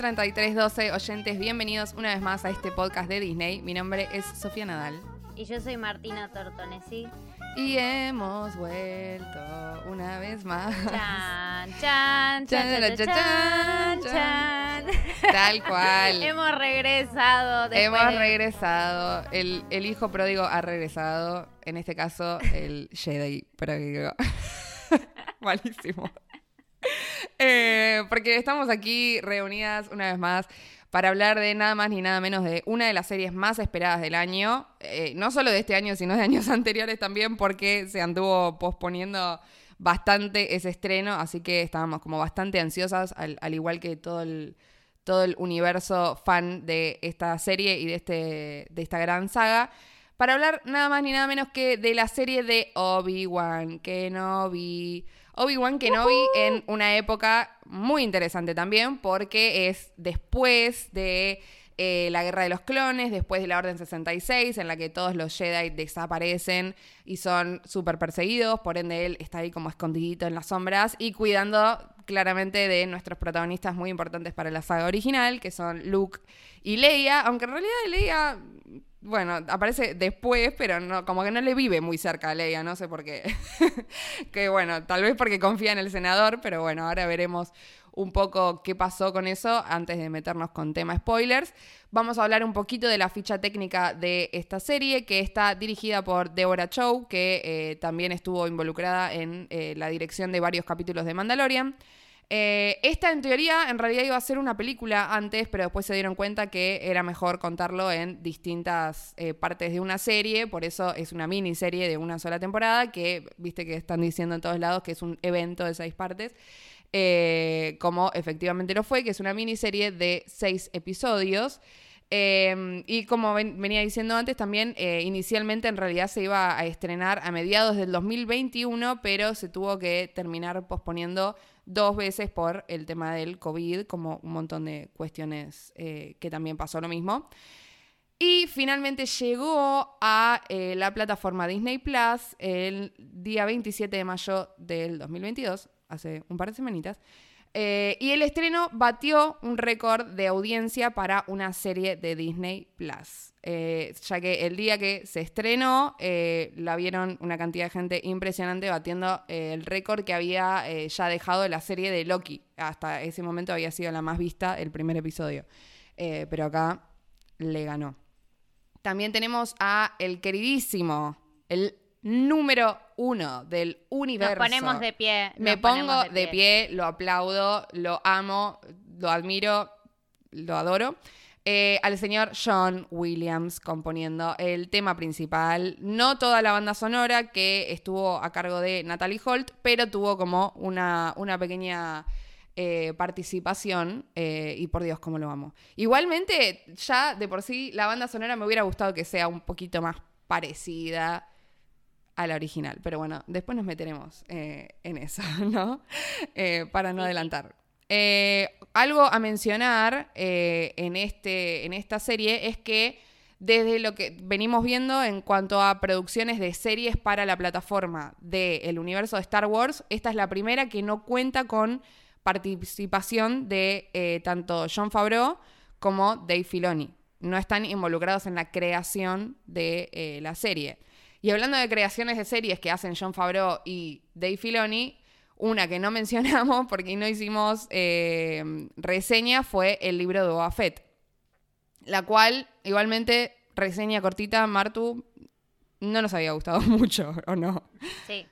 3312 oyentes, bienvenidos una vez más a este podcast de Disney. Mi nombre es Sofía Nadal. Y yo soy Martina Tortonesi. Y hemos vuelto una vez más. Chan, chan, chan, chan, chan, Tal cual. hemos regresado. Hemos regresado. El, el hijo pródigo ha regresado. En este caso, el Jedi pródigo. Malísimo. Eh, porque estamos aquí reunidas una vez más para hablar de nada más ni nada menos de una de las series más esperadas del año. Eh, no solo de este año, sino de años anteriores también, porque se anduvo posponiendo bastante ese estreno, así que estábamos como bastante ansiosas, al, igual que todo el, todo el universo fan de esta serie y de, este, de esta gran saga para hablar nada más ni nada menos que de la serie de Obi-Wan Kenobi. Obi-Wan Kenobi en una época muy interesante también porque es después de eh, la Guerra de los Clones, después de la Orden 66, en la que todos los Jedi desaparecen y son súper perseguidos, por ende él está ahí como escondidito en las sombras y cuidando claramente de nuestros protagonistas muy importantes para la saga original, que son Luke y Leia, aunque en realidad Leia bueno, aparece después, pero no, como que no le vive muy cerca a Leia, no sé por qué. que bueno, tal vez porque confía en el senador, pero bueno, ahora veremos un poco qué pasó con eso antes de meternos con tema spoilers. Vamos a hablar un poquito de la ficha técnica de esta serie, que está dirigida por Deborah Chow, que eh, también estuvo involucrada en eh, la dirección de varios capítulos de Mandalorian. Eh, esta en teoría en realidad iba a ser una película antes, pero después se dieron cuenta que era mejor contarlo en distintas eh, partes de una serie, por eso es una miniserie de una sola temporada, que viste que están diciendo en todos lados que es un evento de seis partes, eh, como efectivamente lo fue, que es una miniserie de seis episodios. y como venía diciendo antes, también inicialmente en realidad se iba a estrenar a mediados del 2021, pero se tuvo que terminar posponiendo dos veces por el tema del COVID, como un montón de cuestiones eh, que también pasó lo mismo. Y finalmente llegó a eh, la plataforma Disney Plus el día 27 de mayo del 2022, hace un par de semanitas. Eh, y el estreno batió un récord de audiencia para una serie de Disney Plus. Eh, ya que el día que se estrenó, eh, la vieron una cantidad de gente impresionante batiendo el récord que había ya dejado la serie de Loki. Hasta ese momento había sido la más vista el primer episodio. pero acá le ganó. También tenemos a el queridísimo, el número uno del universo. Nos ponemos de pie. Me pongo de pie. lo aplaudo, lo amo, lo admiro, lo adoro. Eh, al señor John Williams componiendo el tema principal. No toda la banda sonora que estuvo a cargo de Natalie Holt, pero tuvo como una, una pequeña eh, participación. Eh, y por Dios, cómo lo amo. Igualmente, ya de por sí, la banda sonora me hubiera gustado que sea un poquito más parecida a la original. Pero bueno, después nos meteremos eh, en eso, ¿no? Eh, para no adelantar. Eh, algo a mencionar en, este, en esta serie es que desde lo que venimos viendo en cuanto a producciones de series para la plataforma del universo de Star Wars, esta es la primera que no cuenta con participación de tanto John Favreau como Dave Filoni. No están involucrados en la creación de la serie. Y hablando de creaciones de series que hacen John Favreau y Dave Filoni, una que no mencionamos porque no hicimos eh, reseña fue el libro de Boba Fett. La cual, igualmente, reseña cortita, Martu, no nos había gustado mucho, ¿o no? Sí.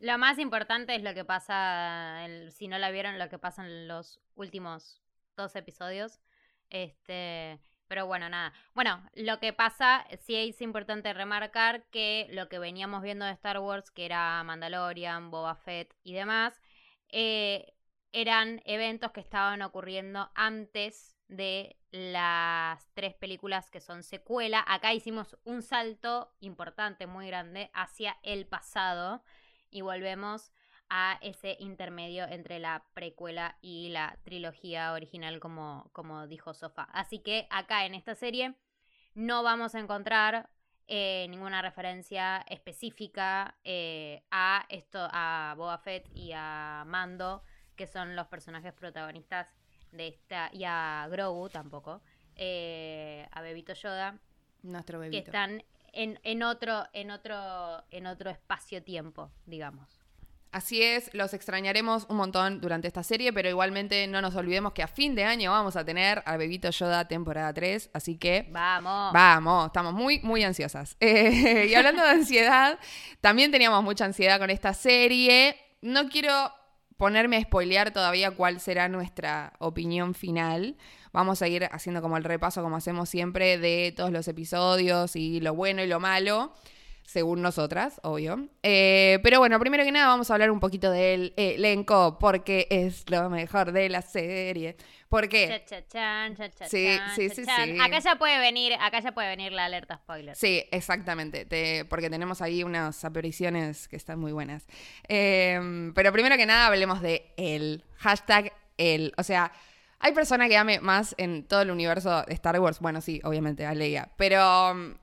Lo más importante es lo que pasa, si no la vieron, lo que pasa en los últimos dos episodios. Este, pero bueno, nada. Bueno, lo que pasa, sí es importante remarcar que lo que veníamos viendo de Star Wars, que era Mandalorian, Boba Fett y demás, eh, eran eventos que estaban ocurriendo antes de las tres películas que son secuela. Acá hicimos un salto importante, muy grande, hacia el pasado y volvemos a ese intermedio entre la precuela y la trilogía original, como, como dijo Sofa. Así que acá en esta serie no vamos a encontrar eh, ninguna referencia específica eh, a esto, a Boba Fett y a Mando, que son los personajes protagonistas de esta, y a Grogu tampoco, eh, a Bebito Yoda, Nuestro que bebito. están en, en otro, en otro, en otro espacio-tiempo, digamos. Así es, los extrañaremos un montón durante esta serie, pero igualmente no nos olvidemos que a fin de año vamos a tener al Bebito Yoda temporada 3, así que Vamos. Vamos, estamos muy, muy ansiosas. Eh, y hablando de ansiedad, también teníamos mucha ansiedad con esta serie. No quiero ponerme a spoilear todavía cuál será nuestra opinión final. Vamos a ir haciendo como el repaso, como hacemos siempre, de todos los episodios y lo bueno y lo malo, según nosotras, obvio. Eh, pero bueno, primero que nada vamos a hablar un poquito del elenco, porque es lo mejor de la serie. ¿Por qué? Cha, cha, chan, cha, cha, Sí, chan, sí, sí, sí. Acá ya puede venir, acá ya puede venir la alerta spoiler. Sí, exactamente, te- porque tenemos ahí unas apariciones que están muy buenas. Eh, pero primero que nada hablemos de él, hashtag él. O sea, hay persona que ame más en todo el universo de Star Wars, bueno, sí, obviamente, a Leia, pero um,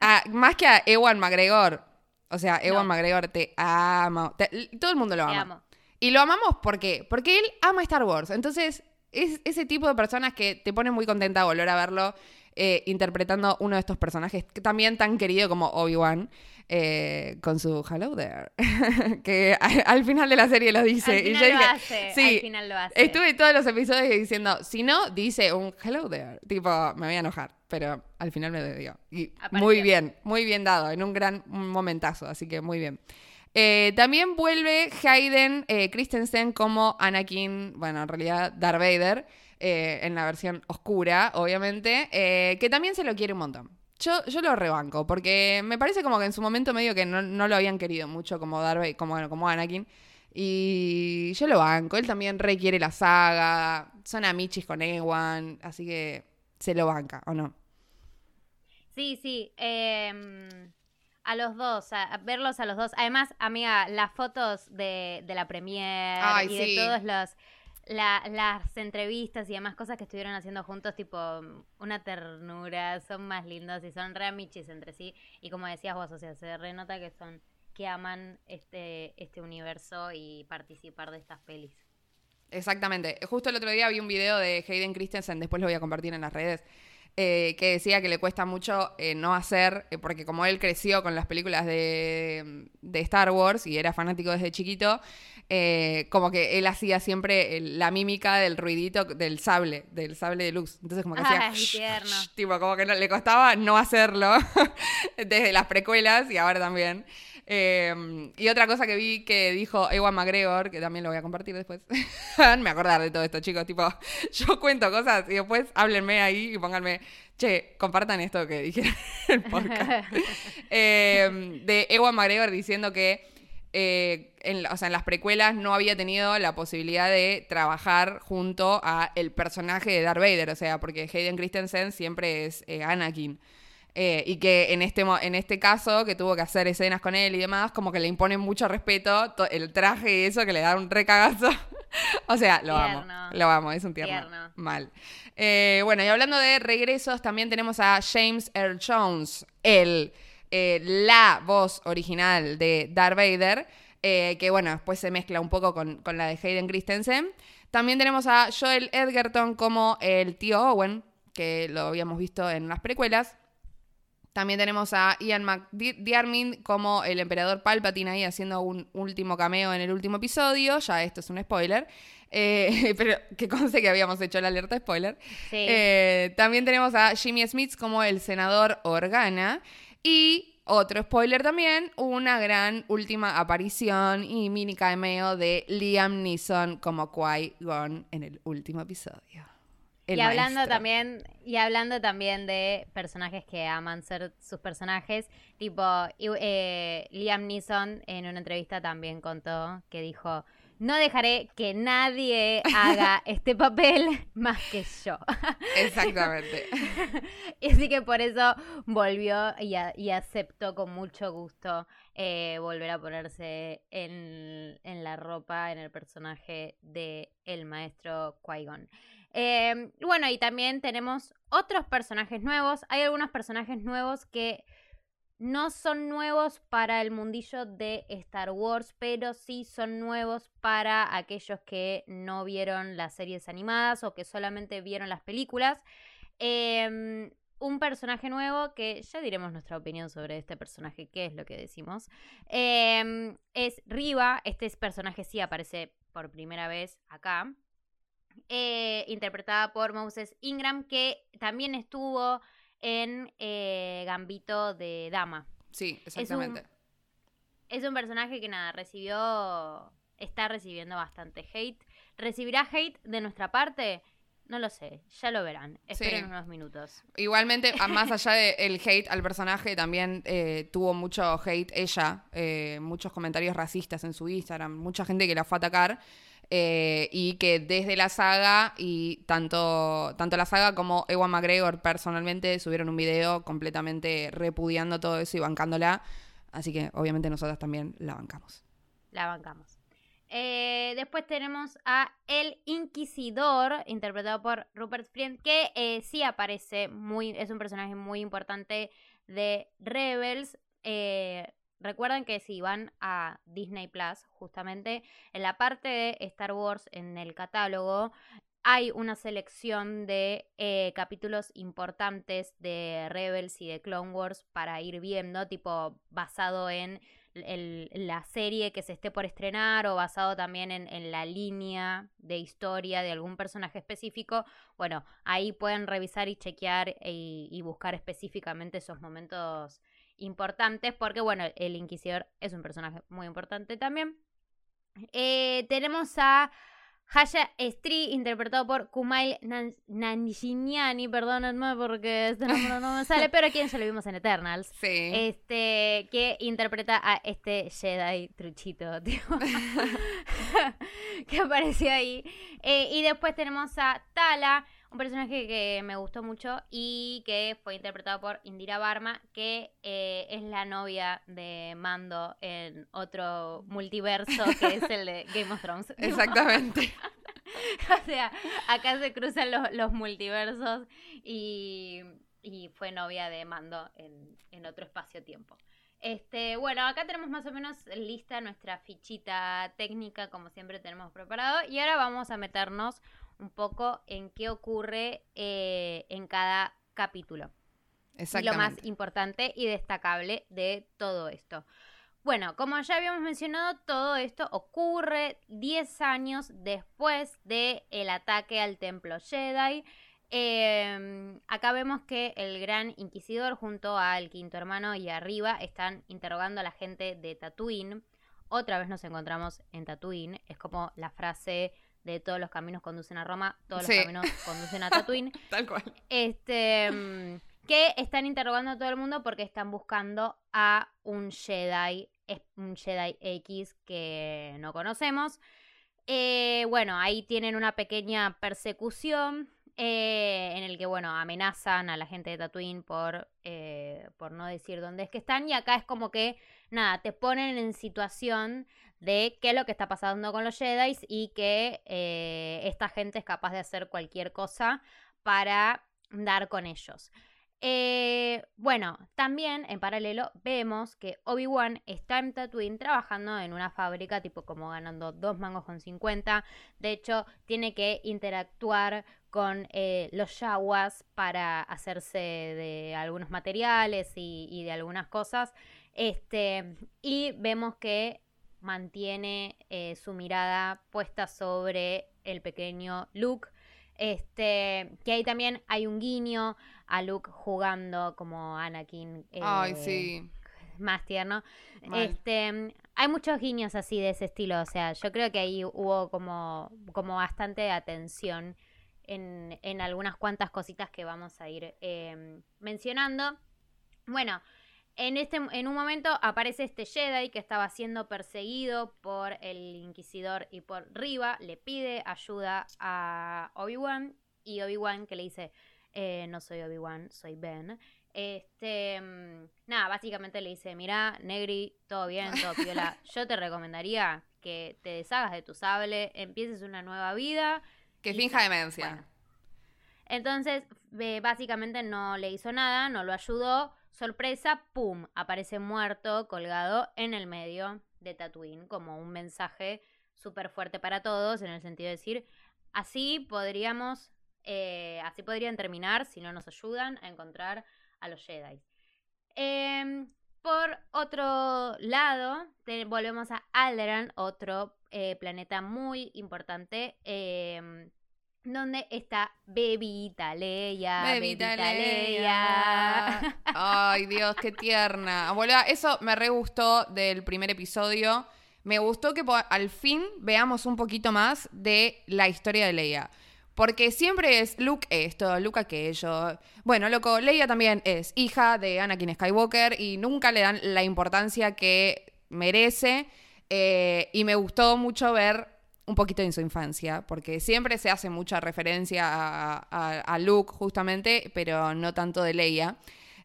a- más que a Ewan McGregor, o sea, Ewan No. McGregor te amo, te- todo el mundo lo ama. amo. Y lo amamos ¿por qué? Porque él ama Star Wars. Entonces, es ese tipo de personas que te ponen muy contenta volver a verlo eh, interpretando uno de estos personajes que también tan querido como Obi-Wan. eh, con su hello there que al final de la serie lo dice Al y yo lo dije hace, sí al final lo hace. estuve todos los episodios diciendo si no dice un hello there tipo me voy a enojar pero al final me dio y Apareció. muy bien muy bien dado en un gran momentazo así que muy bien eh, también vuelve Hayden eh, Christensen como Anakin, bueno, en realidad Darth Vader, eh, en la versión oscura, obviamente, que también se lo quiere un montón. Yo, yo lo rebanco, porque me parece como que en su momento medio que no, no lo habían querido mucho como Darth Vader, como, como Anakin. Y yo lo banco, él también requiere la saga, son amichis con Ewan, así que se lo banca, ¿o no? Sí, sí. em, a los dos, a, a verlos a los dos. Además, amiga, las fotos de, de la premier Ay, y sí. de todas las, la- las entrevistas y demás cosas que estuvieron haciendo juntos, tipo una ternura, son más lindos y son re amichis entre sí. Y como decías vos, o sea, se renota que son que aman este, este universo y participar de estas pelis. Exactamente. Justo el otro día vi un video de Hayden Christensen, después lo voy a compartir en las redes, eh, que decía que le cuesta mucho eh, no hacer, eh, porque como él creció con las películas de, de Star Wars y era fanático desde chiquito, como que él hacía siempre el- la mímica del ruidito del sable, del sable de luz. Entonces como que hacía... Tipo, como que no- le costaba no hacerlo desde las precuelas y ahora también. Eh, y otra cosa que vi que dijo Ewan McGregor, que también lo voy a compartir después. Me acordar de todo esto, chicos. Tipo, yo cuento cosas y después háblenme ahí y pónganme, che, compartan esto que dije en el podcast. Eh, de Ewan McGregor diciendo que eh, en, o sea, en las precuelas no había tenido la posibilidad de trabajar junto a el personaje de Darth Vader, o sea, porque Hayden Christensen siempre es eh, Anakin. Eh, y que en este, en este caso, que tuvo que hacer escenas con él y demás, como que le imponen mucho respeto to- el traje y eso, que le da un recagazo. o sea, lo amo. Tierno. Lo amo, es un tierno. Tierno. Mal. Eh, bueno, y hablando de regresos, también tenemos a James Earl Jones, el, eh, la voz original de Darth Vader, que bueno, después se mezcla un poco con, con la de Hayden Christensen. También tenemos a Joel Edgerton como el tío Owen, que lo habíamos visto en las precuelas. También tenemos a Ian McDiarmid como el emperador Palpatine ahí haciendo un último cameo en el último episodio. Ya esto es un spoiler. Eh, pero que conste que habíamos hecho la alerta spoiler. Sí. Eh, también tenemos a Jimmy Smith como el senador Organa. Y otro spoiler también, una gran última aparición y mini cameo de Liam Neeson como Qui-Gon en el último episodio. El y hablando maestro. también y hablando también de personajes que aman ser sus personajes tipo eh, Liam Neeson en una entrevista también contó que dijo no dejaré que nadie haga este papel más que yo Exactamente. y así que por eso volvió y, a- y aceptó con mucho gusto eh, volver a ponerse en, en la ropa, en el personaje de el maestro Qui-Gon. Eh, bueno, y también tenemos otros personajes nuevos. Hay algunos personajes nuevos que no son nuevos para el mundillo de Star Wars, pero sí son nuevos para aquellos que no vieron las series animadas o que solamente vieron las películas. Em, un personaje nuevo que ya diremos nuestra opinión sobre este personaje, qué es lo que decimos. Em, es Riva, este personaje sí aparece por primera vez acá. Eh, interpretada por Moses Ingram, que también estuvo en eh, Gambito de Dama. Sí, exactamente. Es un, personaje que nada, recibió, está recibiendo bastante hate. ¿Recibirá hate de nuestra parte? No lo sé, ya lo verán. Esperen unos minutos. Igualmente, más allá del hate al personaje, también eh, tuvo mucho hate ella, muchos comentarios racistas en su Instagram, mucha gente que la fue a atacar. Eh, y que desde la saga y tanto, tanto la saga como Ewan McGregor personalmente subieron un video completamente repudiando todo eso y bancándola. Así que obviamente nosotras también la bancamos. La bancamos. Eh, después tenemos a El Inquisidor, interpretado por Rupert Friend, que eh, sí aparece, muy, es un personaje muy importante de Rebels. Recuerden que si van a Disney Plus, justamente en la parte de Star Wars en el catálogo, hay una selección de eh, capítulos importantes de Rebels y de Clone Wars para ir viendo, tipo basado en la serie que se esté por estrenar o basado también en, la línea de historia de algún personaje específico. Bueno, ahí pueden revisar y chequear y buscar específicamente esos momentos importantes porque, bueno, el Inquisidor es un personaje muy importante también. Eh, tenemos a Haya Estri, interpretado por Kumail Nanjiani, perdónenme porque este nombre no me sale, pero quien ya lo vimos en Eternals. Sí. Este, que interpreta a este Jedi truchito, tío, que apareció ahí. Eh, y después tenemos a Tala, un personaje que me gustó mucho y que fue interpretado por Indira Barma, que eh, es la novia de Mando en otro multiverso que es el de Game of Thrones. Exactamente. o sea, acá se cruzan los, multiversos y, fue novia de Mando en, en otro espacio-tiempo. Este, bueno, acá tenemos más o menos lista nuestra fichita técnica, como siempre tenemos preparado. Y ahora vamos a meternos un poco en qué ocurre eh, en cada capítulo. Y lo más importante y destacable de todo esto. Bueno, como ya habíamos mencionado, todo esto ocurre 10 años después del el ataque al templo Jedi. Em, acá vemos que el gran inquisidor junto al quinto hermano y arriba están interrogando a la gente de Tatooine. Otra vez nos encontramos en Tatooine. Es como la frase de todos los caminos conducen a Roma, todos los caminos conducen a Tatooine. Tal cual. Este, mm, que están interrogando a todo el mundo porque están buscando a un Jedi, un Jedi X que no conocemos. Eh, bueno, ahí tienen una pequeña persecución eh, en el que, bueno, amenazan a la gente de Tatooine por, eh, por no decir dónde es que están. Y acá es como que, nada, te ponen en situación de qué es lo que está pasando con los Jedi y que eh, esta gente es capaz de hacer cualquier cosa para dar con ellos. Eh, bueno, también en paralelo vemos que Obi-Wan está en Tatooine trabajando en una fábrica, tipo como ganando dos mangos con 50. De hecho, tiene que interactuar con eh, los yaguas para hacerse de algunos materiales y, y, de algunas cosas. Este, y vemos que mantiene eh, su mirada puesta sobre el pequeño Luke. Este, que ahí también hay un guiño a Luke jugando como Anakin. Ay, sí. Más tierno. Este, hay muchos guiños así de ese estilo. O sea, yo creo que ahí hubo como, como bastante atención en, en algunas cuantas cositas que vamos a ir em, mencionando. Bueno, en, este, en un momento aparece este Jedi que estaba siendo perseguido por el Inquisidor y por Riva. Le pide ayuda a Obi-Wan. Y Obi-Wan que le dice: eh, No soy Obi-Wan, soy Ben. Este, mm, nada, básicamente le dice: Mira, Negri, todo bien, todo piola. Yo te recomendaría que te deshagas de tu sable, empieces una nueva vida. Que finja demencia. Entonces, básicamente no le hizo nada, no lo ayudó sorpresa, ¡pum! aparece muerto, colgado en el medio de Tatooine, como un mensaje súper fuerte para todos, en el sentido de decir, así podríamos, eh, así podrían terminar si no nos ayudan a encontrar a los Jedi. Em, por otro lado, volvemos a Alderan, otro eh, planeta muy importante. Donde está Bebita Leia. Bebita, Leia. Ay, Dios, qué tierna. Abuela, eso me re gustó del primer episodio. Me gustó que al fin veamos un poquito más de la historia de Leia. Porque siempre es Luke esto, Luke aquello. Bueno, loco, Leia también es hija de Anakin Skywalker y nunca le dan la importancia que merece. Eh, y me gustó mucho ver un poquito en su infancia, porque siempre se hace mucha referencia a, Luke justamente, pero no tanto de Leia.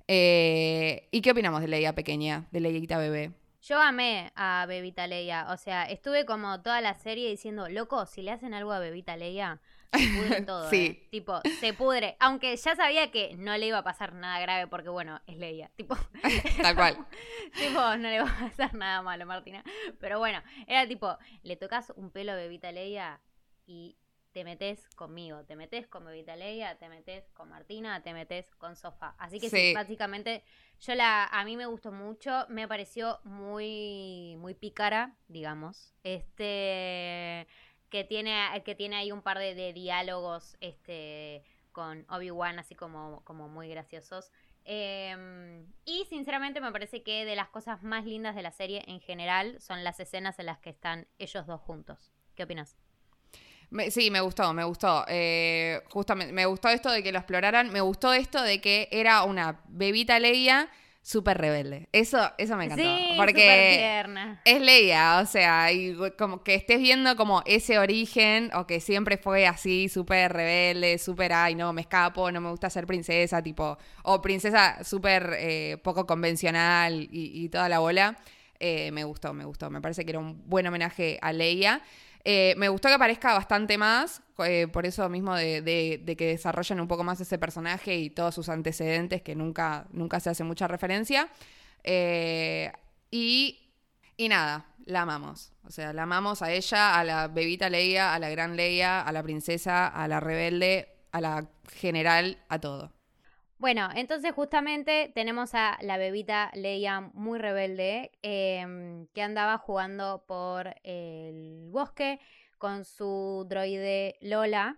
Eh, ¿Y qué opinamos de Leia pequeña, de Leia bebé? Yo amé a Bebita Leia, o sea, estuve como toda la serie diciendo, loco, si le hacen algo a Bebita Leia, se pudre todo. sí. ¿eh? Tipo, se pudre. Aunque ya sabía que no le iba a pasar nada grave porque, bueno, es Leia. Tipo, tal cual. tipo, no le va a pasar nada malo, Martina. Pero bueno, era tipo, le tocas un pelo a Bebita Leia y te metes conmigo, te metes con Bebita Leia, te metes con Martina, te metes con Sofa. Así que sí. básicamente yo la a mí me gustó mucho, me pareció muy muy pícara, digamos. Este que tiene, que tiene ahí un par de, diálogos este, con Obi-Wan, así como, como muy graciosos. Em, y sinceramente me parece que de las cosas más lindas de la serie en general son las escenas en las que están ellos dos juntos. ¿Qué opinas? sí, me gustó, me gustó. Eh, justamente, me gustó esto de que lo exploraran. Me gustó esto de que era una bebita Leia súper rebelde. Eso, eso me encantó. Sí, porque es Leia, o sea, y como que estés viendo como ese origen, o que siempre fue así, súper rebelde, súper, ay, no, me escapo, no me gusta ser princesa, tipo, o princesa súper eh, poco convencional y, toda la bola. Eh, me gustó, me gustó. Me parece que era un buen homenaje a Leia. Eh, me gustó que aparezca bastante más, eh, por eso mismo de, que desarrollen un poco más ese personaje y todos sus antecedentes, que nunca, nunca se hace mucha referencia. Eh, y, nada, la amamos. O sea, la amamos a ella, a la bebita Leia, a la gran Leia, a la princesa, a la rebelde, a la general, a todo. Bueno, entonces justamente tenemos a la bebita Leia muy rebelde em, que andaba jugando por el bosque con su droide Lola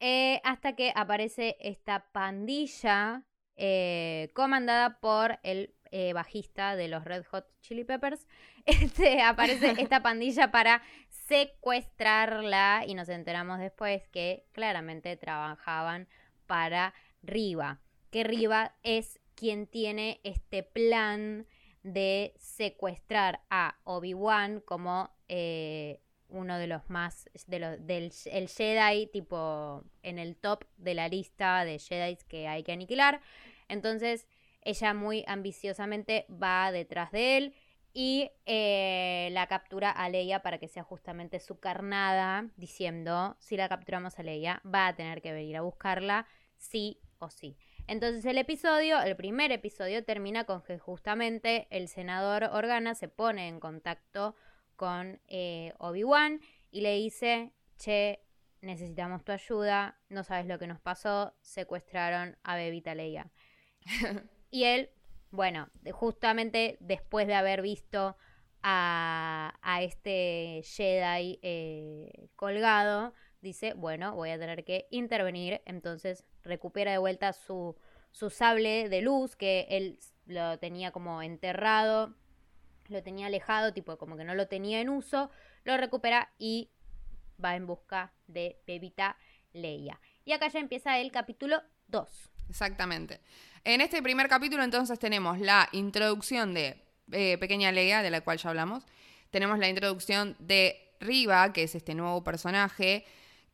eh, hasta que aparece esta pandilla eh, comandada por el eh, bajista de los Red Hot Chili Peppers. Este, aparece esta pandilla para secuestrarla y nos enteramos después que claramente trabajaban para Riva que Riva es quien tiene este plan de secuestrar a Obi-Wan como eh, uno de los más de del el Jedi tipo en el top de la lista de Jedi que hay que aniquilar. Entonces ella muy ambiciosamente va detrás de él y eh, la captura a Leia para que sea justamente su carnada, diciendo, si la capturamos a Leia, va a tener que venir a buscarla, sí o sí. Entonces el episodio, el primer episodio, termina con que justamente el senador Organa se pone en contacto con eh, Obi-Wan y le dice, che, necesitamos tu ayuda, no sabes lo que nos pasó, secuestraron a Bebita Leia. y él, bueno, justamente después de haber visto a, este Jedi eh, colgado, dice, bueno, voy a tener que intervenir, entonces recupera de vuelta su, su sable de luz, que él lo tenía como enterrado, lo tenía alejado, tipo como que no lo tenía en uso, lo recupera y va en busca de Bebita Leia. Y acá ya empieza el capítulo 2. Exactamente. En este primer capítulo entonces tenemos la introducción de eh, Pequeña Leia, de la cual ya hablamos. Tenemos la introducción de Riva, que es este nuevo personaje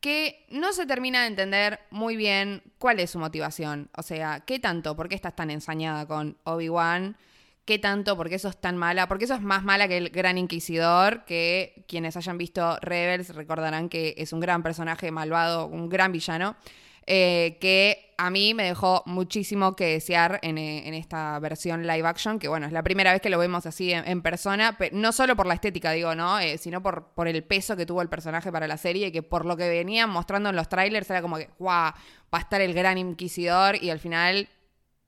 que no se termina de entender muy bien cuál es su motivación. O sea, ¿qué tanto? ¿Por qué estás tan ensañada con Obi-Wan? ¿Qué tanto? ¿Por qué eso es tan mala? Porque eso es más mala que el Gran Inquisidor, que quienes hayan visto Rebels recordarán que es un gran personaje malvado, un gran villano. Eh, que a mí me dejó muchísimo que desear en, eh, en esta versión live action, que bueno, es la primera vez que lo vemos así en, en persona, pe- no solo por la estética, digo, ¿no? Eh, sino por, por el peso que tuvo el personaje para la serie, que por lo que venían mostrando en los trailers era como que, guau, va a estar el gran inquisidor y al final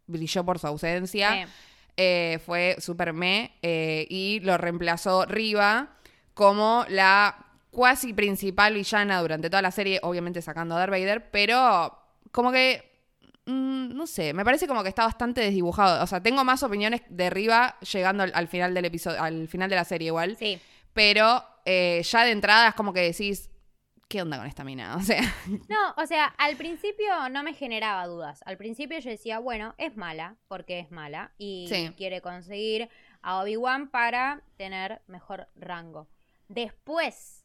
brilló por su ausencia. Sí. Eh, fue super me eh, y lo reemplazó Riva como la cuasi principal villana durante toda la serie, obviamente sacando a Darth Vader, pero como que mm, no sé, me parece como que está bastante desdibujado. O sea, tengo más opiniones de Riva llegando al, al final del episodio, al final de la serie igual, Sí. pero eh, ya de entrada es como que decís, ¿qué onda con esta mina? O sea, No, o sea, al principio no me generaba dudas. Al principio yo decía, bueno, es mala, porque es mala, y Sí. quiere conseguir a Obi-Wan para tener mejor rango. Después,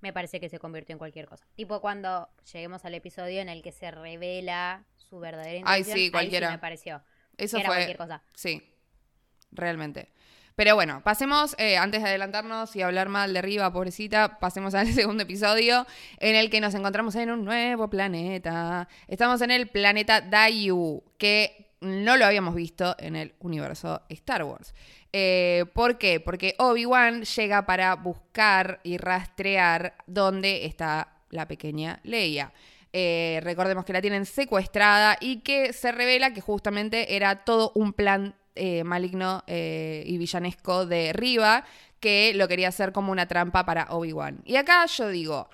me parece que se convirtió en cualquier cosa. Tipo cuando lleguemos al episodio en el que se revela su verdadera Ay, intención. sí, ahí cualquiera. me pareció. eso era fue... cualquier cosa. Sí, realmente. Pero bueno, pasemos, eh, antes de adelantarnos y hablar mal de Riva, pobrecita, pasemos al segundo episodio en el que nos encontramos en un nuevo planeta. Estamos en el planeta Dayu, que no lo habíamos visto en el universo Star Wars. Eh, ¿Por qué? Porque Obi-Wan llega para buscar y rastrear dónde está la pequeña Leia. Eh, recordemos que la tienen secuestrada y que se revela que justamente era todo un plan eh, maligno y villanesco de Riva que lo quería hacer como una trampa para Obi-Wan. Y acá yo digo,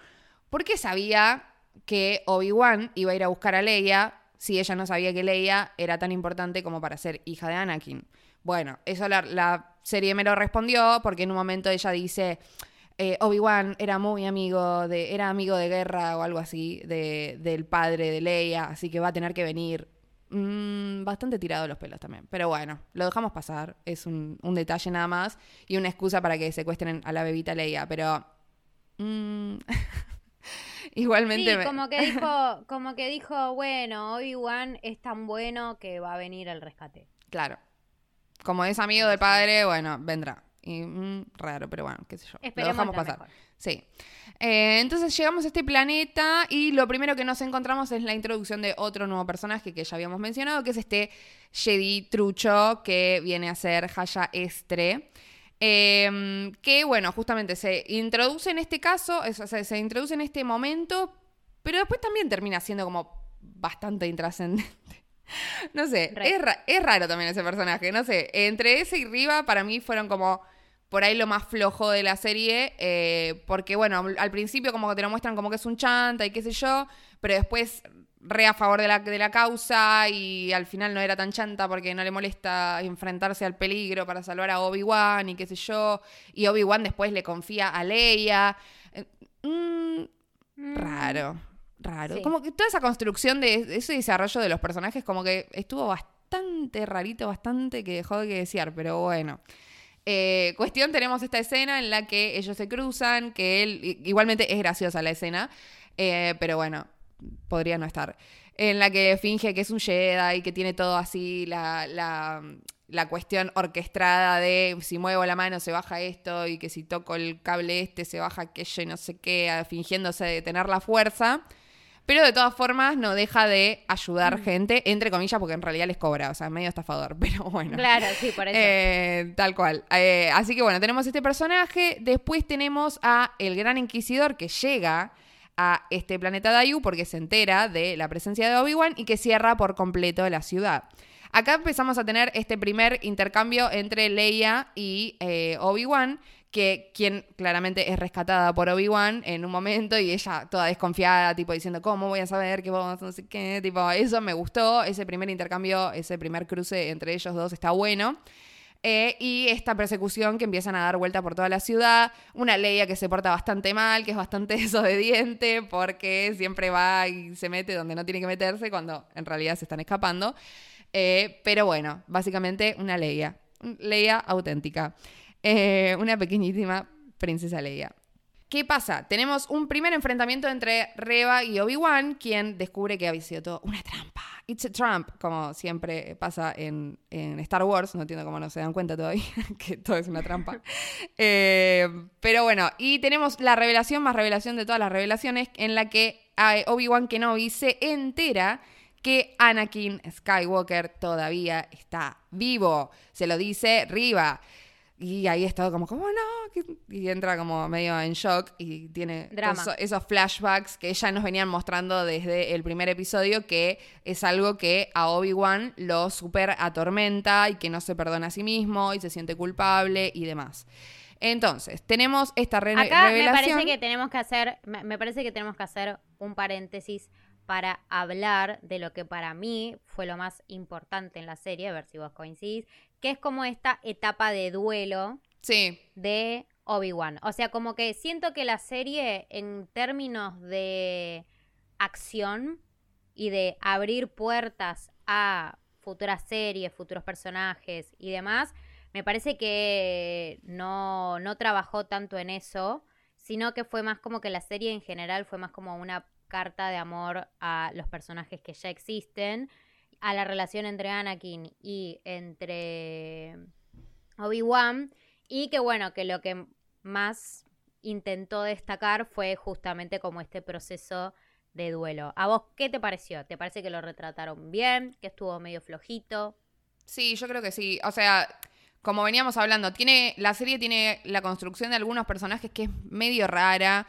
¿por qué sabía que Obi-Wan iba a ir a buscar a Leia si ella no sabía que Leia era tan importante como para ser hija de Anakin? Bueno, eso la, serie me lo respondió porque en un momento ella dice, eh, Obi-Wan era muy amigo de, era amigo de guerra o algo así, de, del padre de Leia, así que va a tener que venir. Mm, bastante tirado los pelos también. Pero bueno, lo dejamos pasar. Es un, un detalle nada más y una excusa para que secuestren a la bebita Leia. Pero. mm, igualmente. Sí, me- como que dijo, como que dijo, bueno, Obi-Wan es tan bueno que va a venir al rescate. Claro. Como es amigo del padre, bueno, vendrá. Y mm, raro, pero bueno, qué sé yo. Esperemos lo dejamos pasar. mejor. Sí. Eh, entonces llegamos a este planeta y lo primero que nos encontramos es la introducción de otro nuevo personaje que ya habíamos mencionado, que es este Jedi trucho que viene a ser Haya Estre. Eh, que bueno, justamente se introduce en este caso, es- o sea, se introduce en este momento, pero después también termina siendo como bastante intrascendente. No sé, es, ra- es raro también ese personaje, no sé. Entre ese y Riva para mí fueron como por ahí lo más flojo de la serie, eh, porque bueno, al principio como que te lo muestran como que es un chanta y qué sé yo, pero después re a favor de la, de la causa y al final no era tan chanta porque no le molesta enfrentarse al peligro para salvar a Obi-Wan y qué sé yo, y Obi-Wan después le confía a Leia. Eh, mm, raro, raro. Sí. Como que toda esa construcción de ese desarrollo de los personajes como que estuvo bastante rarito, bastante que dejó de que desear, pero bueno. Eh, cuestión, tenemos esta escena en la que ellos se cruzan, que él, igualmente es graciosa la escena, eh, pero bueno, podría no estar. En la que finge que es un Jedi y que tiene todo así, la, la, la cuestión orquestada de si muevo la mano se baja esto y que si toco el cable este se baja aquello y no sé qué, fingiéndose de tener la fuerza. Pero de todas formas no deja de ayudar gente, entre comillas, porque en realidad les cobra, o sea, medio estafador, pero bueno. Claro, sí, por eso. Eh, tal cual. Eh, así que bueno, tenemos este personaje. Después tenemos a el Gran Inquisidor que llega a este planeta Dayu porque se entera de la presencia de Obi-Wan y que cierra por completo la ciudad. Acá empezamos a tener este primer intercambio entre Leia y eh, Obi-Wan, que quien claramente es rescatada por Obi-Wan en un momento y ella toda desconfiada, tipo diciendo, ¿cómo voy a saber que vos no sé qué? Tipo, eso me gustó, ese primer intercambio, ese primer cruce entre ellos dos está bueno. Eh, y esta persecución que empiezan a dar vuelta por toda la ciudad. Una Leia que se porta bastante mal, que es bastante desobediente, porque siempre va y se mete donde no tiene que meterse cuando en realidad se están escapando. Eh, pero bueno, básicamente una Leia. Leia auténtica. Eh, una pequeñísima princesa Leia. ¿Qué pasa? Tenemos un primer enfrentamiento entre Reva y Obi-Wan, quien descubre que había sido todo una trampa. It's a trump, como siempre pasa en, en Star Wars. No entiendo cómo no se dan cuenta todavía que todo es una trampa. Eh, pero bueno, y tenemos la revelación más revelación de todas las revelaciones, en la que Obi-Wan Kenobi se entera que Anakin Skywalker todavía está vivo. Se lo dice Riva. Y ahí está como, como no? Y entra como medio en shock y tiene esos flashbacks que ya nos venían mostrando desde el primer episodio, que es algo que a Obi-Wan lo super atormenta y que no se perdona a sí mismo y se siente culpable y demás. Entonces, tenemos esta revelación. Me parece que tenemos que hacer, me parece que tenemos que hacer un paréntesis para hablar de lo que para mí fue lo más importante en la serie, a ver si vos coincidís, que es como esta etapa de duelo sí. de Obi-Wan. O sea, como que siento que la serie en términos de acción y de abrir puertas a futuras series, futuros personajes y demás, me parece que no, no trabajó tanto en eso, sino que fue más como que la serie en general fue más como una carta de amor a los personajes que ya existen, a la relación entre Anakin y entre Obi-Wan, y que bueno, que lo que más intentó destacar fue justamente como este proceso de duelo. ¿A vos qué te pareció? ¿Te parece que lo retrataron bien? ¿Que estuvo medio flojito? Sí, yo creo que sí. O sea, como veníamos hablando, tiene, la serie tiene la construcción de algunos personajes que es medio rara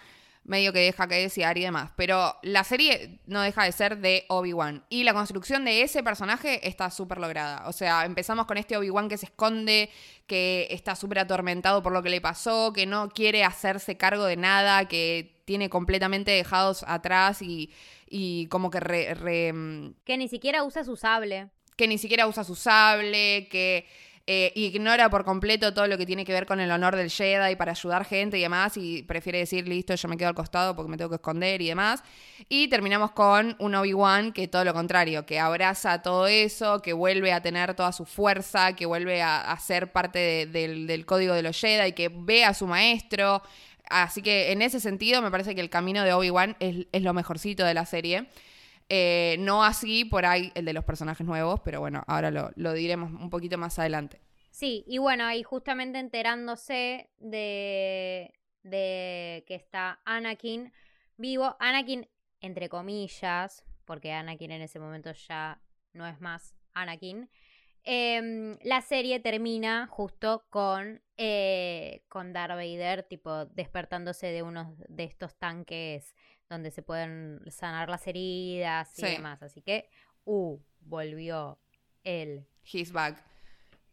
medio que deja que desear y demás. Pero la serie no deja de ser de Obi-Wan. Y la construcción de ese personaje está súper lograda. O sea, empezamos con este Obi-Wan que se esconde, que está súper atormentado por lo que le pasó, que no quiere hacerse cargo de nada, que tiene completamente dejados atrás y, y como que re, mm, Que ni siquiera usa su sable. Que ni siquiera usa su sable, que eh, ignora por completo todo lo que tiene que ver con el honor del Jedi para ayudar gente y demás, y prefiere decir, listo, yo me quedo al costado porque me tengo que esconder y demás. Y terminamos con un Obi-Wan que todo lo contrario, que abraza todo eso, que vuelve a tener toda su fuerza, que vuelve a, ser parte del, código de los Jedi, que ve a su maestro. Así que en ese sentido me parece que el camino de Obi-Wan es, lo mejorcito de la serie. Eh, no así por ahí el de los personajes nuevos, pero bueno, ahora lo, diremos un poquito más adelante. Sí, y bueno, ahí justamente enterándose de, de que está Anakin vivo, Anakin entre comillas, porque Anakin en ese momento ya no es más Anakin, em, la serie termina justo con, eh, con Darth Vader, tipo despertándose de uno de estos tanques donde se pueden sanar las heridas y demás. Así que, uh, volvió el... He's back.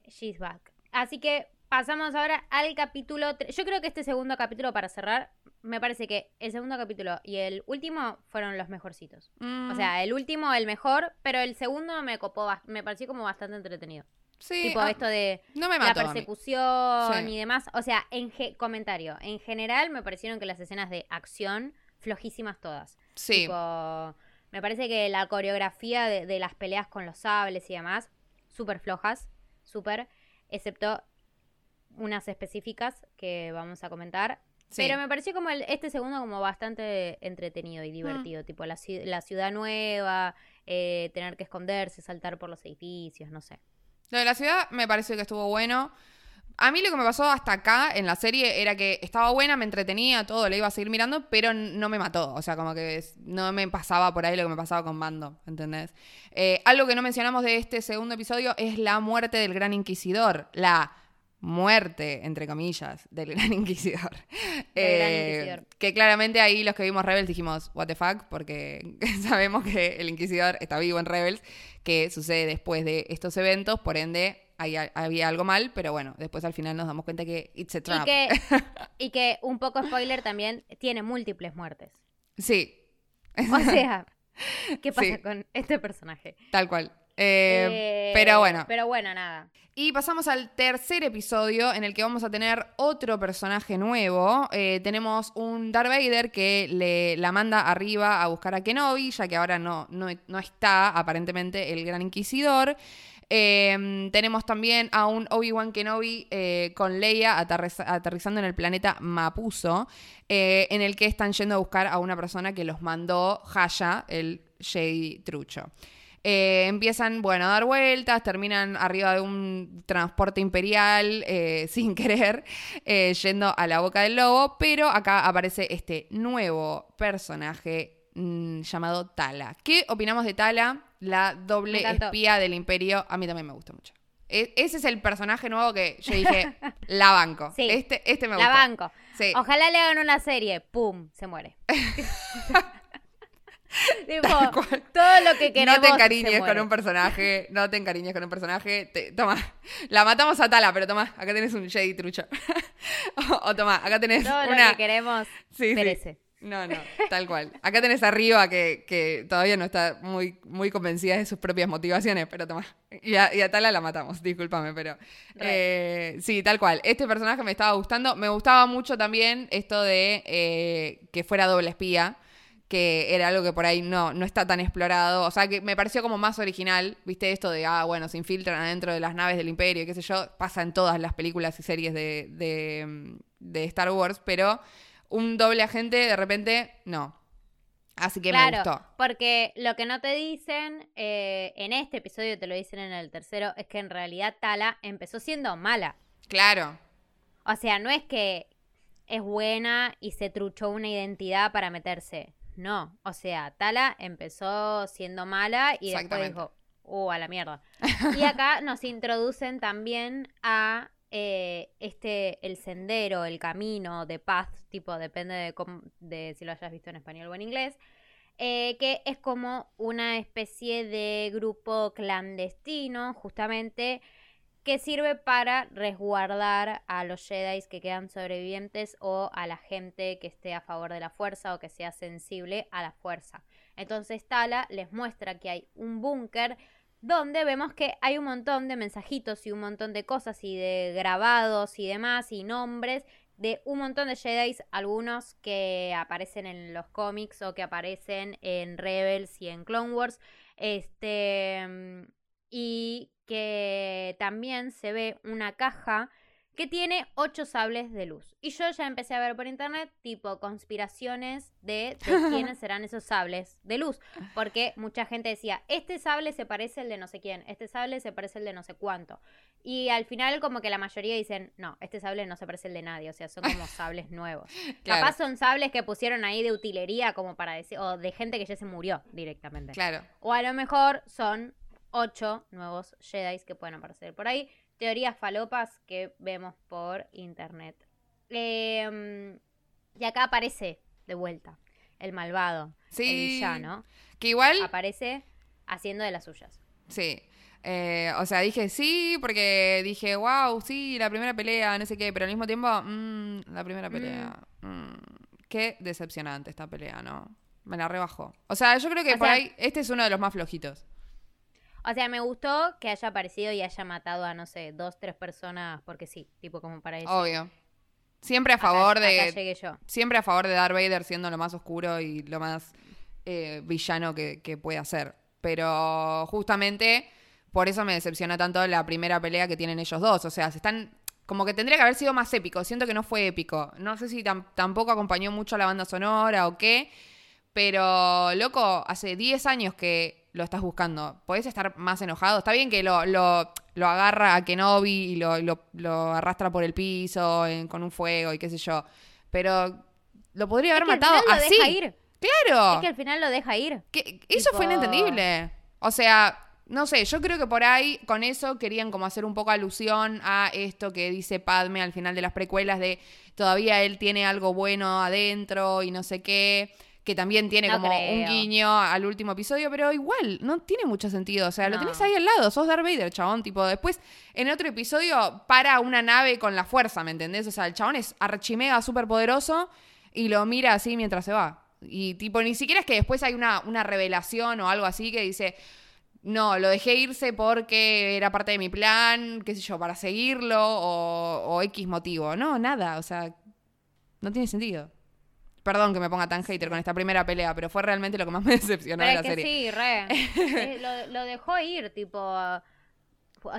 She's back. Así que pasamos ahora al capítulo. Yo creo que este segundo capítulo, para cerrar, me parece que el segundo capítulo y el último fueron los mejorcitos. O mm. sea, el último, el mejor, pero el segundo me copó, me pareció como bastante entretenido. Sí. Tipo ah, esto de la persecución y demás. O sea, en comentario, en general me parecieron que las escenas de acción flojísimas todas. Sí. me parece que la coreografía de, las peleas con los sables y demás, súper flojas, súper, excepto unas específicas que vamos a comentar. Pero me pareció como este segundo como bastante entretenido y divertido, mm. tipo la, la, ciudad nueva, eh, tener que esconderse, saltar por los edificios, no sé. Lo de la ciudad me pareció que estuvo bueno. A mí lo que me pasó hasta acá en la serie era que estaba buena, me entretenía, todo, le iba a seguir mirando, pero no me mató. O sea, como que no me pasaba por ahí lo que me pasaba con Mando, ¿entendés? Eh, algo que no mencionamos de este segundo episodio es la muerte del Gran Inquisidor. La muerte, entre comillas, del Gran Inquisidor. Eh, que claramente ahí los que vimos Rebels dijimos, what the fuck, porque sabemos que el Inquisidor está vivo en Rebels, que sucede después de estos eventos, por ende había algo mal, pero bueno, después al final nos damos cuenta que it's a trap. Y que, y que un poco spoiler también tiene múltiples muertes. Sí. O sea, ¿qué pasa con este personaje? Tal cual. Eh, eh, pero bueno. Pero bueno, nada. Y pasamos al tercer episodio en el que vamos a tener otro personaje nuevo. Eh, tenemos un Darth Vader que le, la manda arriba a buscar a Kenobi, ya que ahora no, no, no está aparentemente el Gran Inquisidor. Em, tenemos también a un Obi-Wan Kenobi eh, con Leia aterrizando en el planeta Mapuso, eh, en el que están yendo a buscar a una persona que los mandó Haya, el Jedi trucho. Eh, empiezan, bueno, a dar vueltas, terminan arriba de un transporte imperial sin querer, yendo a la boca del lobo, pero acá aparece este nuevo personaje mm, llamado Tala. ¿Qué opinamos de Tala? La doble espía del imperio. A mí también me gusta mucho. E- ese es el personaje nuevo que yo dije, la banco. Sí. Este, este me La gusta. banco. Sí. Ojalá le hagan una serie. ¡Pum! Se muere. tipo, todo lo que queremos No te encariñes con un personaje, no te encariñes con un personaje. te- toma, la matamos a Tala, pero toma, acá tenés un Jedi trucho. o, o toma, acá tenés Todo lo una... que queremos Sí, sí. No, no, tal cual. Acá tenés arriba que, que todavía no está muy, muy convencida de sus propias motivaciones, pero toma. Y a, y a Tala la matamos, discúlpame, pero. eh, sí, tal cual. Este personaje me estaba gustando. Me gustaba mucho también esto de eh, que fuera doble espía, que era algo que por ahí no, no está tan explorado. O sea, que me pareció como más original, ¿viste? Esto de, ah, bueno, se infiltran adentro de las naves del Imperio y qué sé yo. Pasa en todas las películas y series de, de, mm, de Star Wars, pero un doble agente, de repente, no. Así que me gustó. porque lo que no te dicen eh, en este episodio, te lo dicen en el tercero, es que en realidad Tala empezó siendo mala. Claro, O sea, no es que es buena y se truchó una identidad para meterse. No, o sea, Tala empezó siendo mala y después dijo, uh, a la mierda. Y acá nos introducen también a eh, este, el sendero, el camino de paz, tipo, depende de, si lo hayas visto en español o en inglés, eh, que es como una especie de grupo clandestino, justamente, que sirve para resguardar a los Jedi que quedan sobrevivientes o a la gente que esté a favor de la fuerza o que sea sensible a la fuerza. Entonces Tala les muestra que hay un búnker donde vemos que hay un montón de mensajitos y un montón de cosas y de grabados y demás y nombres de un montón de Jedi, algunos que aparecen en los cómics o que aparecen en Rebels y en Clone Wars. Este mm, y que también se ve una caja que tiene ocho sables de luz. Y yo ya empecé a ver por internet tipo conspiraciones de, de quiénes serán esos sables de luz. Porque mucha gente decía, este sable se parece al de no sé quién, este sable se parece al de no sé cuánto. Y al final como que la mayoría dicen, no, este sable no se parece al de nadie, o sea, son como sables nuevos. Claro. Capaz son sables que pusieron ahí de utilería como para decir, o de gente que ya se murió directamente. claro. O a lo mejor son ocho nuevos Jedi que pueden aparecer por ahí. Teorías falopas que vemos por internet. Eh, y acá aparece de vuelta el malvado, el Sí. villano. Que igual, Aparece haciendo de las suyas. sí. Eh, o sea, dije sí, porque dije, wow, sí, la primera pelea, no sé qué, pero al mismo tiempo, mm, la primera pelea. mm, qué decepcionante esta pelea, ¿no? Me la rebajó. O sea, yo creo que O por sea- ahí, este es uno de los más flojitos. O sea, me gustó que haya aparecido y haya matado a, no sé, dos, tres personas, porque sí, tipo como para decir. Obvio. Siempre a favor acá de. llegué yo. Siempre a favor de Darth Vader siendo lo más oscuro y lo más eh, villano que, que puede hacer. Pero justamente por eso me decepciona tanto la primera pelea que tienen ellos dos. O sea, se están. Como que tendría que haber sido más épico. Siento que no fue épico. No sé si tam- tampoco acompañó mucho a la banda sonora o qué. Pero, loco, hace 10 años que lo estás buscando. ¿Podés estar más enojado? Está bien que lo, lo, lo agarra a Kenobi y lo, lo- arrastra por el piso en- con un fuego y qué sé yo. Pero lo podría haber Es que al matado final lo así. deja ir. ¡Claro! Es que al final lo deja ir. Que- eso fue inentendible. O sea, no sé, yo creo que por ahí con eso querían como hacer un poco alusión a esto que dice Padme al final de las precuelas de todavía él tiene algo bueno adentro y no sé qué, que también tiene No como un guiño al último episodio, pero igual no tiene mucho sentido, o sea, lo tenés ahí al lado, sos Darth Vader, chabón, tipo, después en otro episodio para una nave con la fuerza, ¿me entendés? O sea, el chabón es archimega súper poderoso y lo mira así mientras se va. Y tipo, ni siquiera es que después hay una, una revelación o algo así que dice, no, lo dejé irse porque era parte de mi plan, qué sé yo, para seguirlo o, o X motivo. No, nada, o sea, no tiene sentido. Perdón que me ponga tan hater con esta primera pelea, pero fue realmente lo que más me decepcionó Pero de la que serie. sí, re. Eh, lo, lo dejó ir, tipo.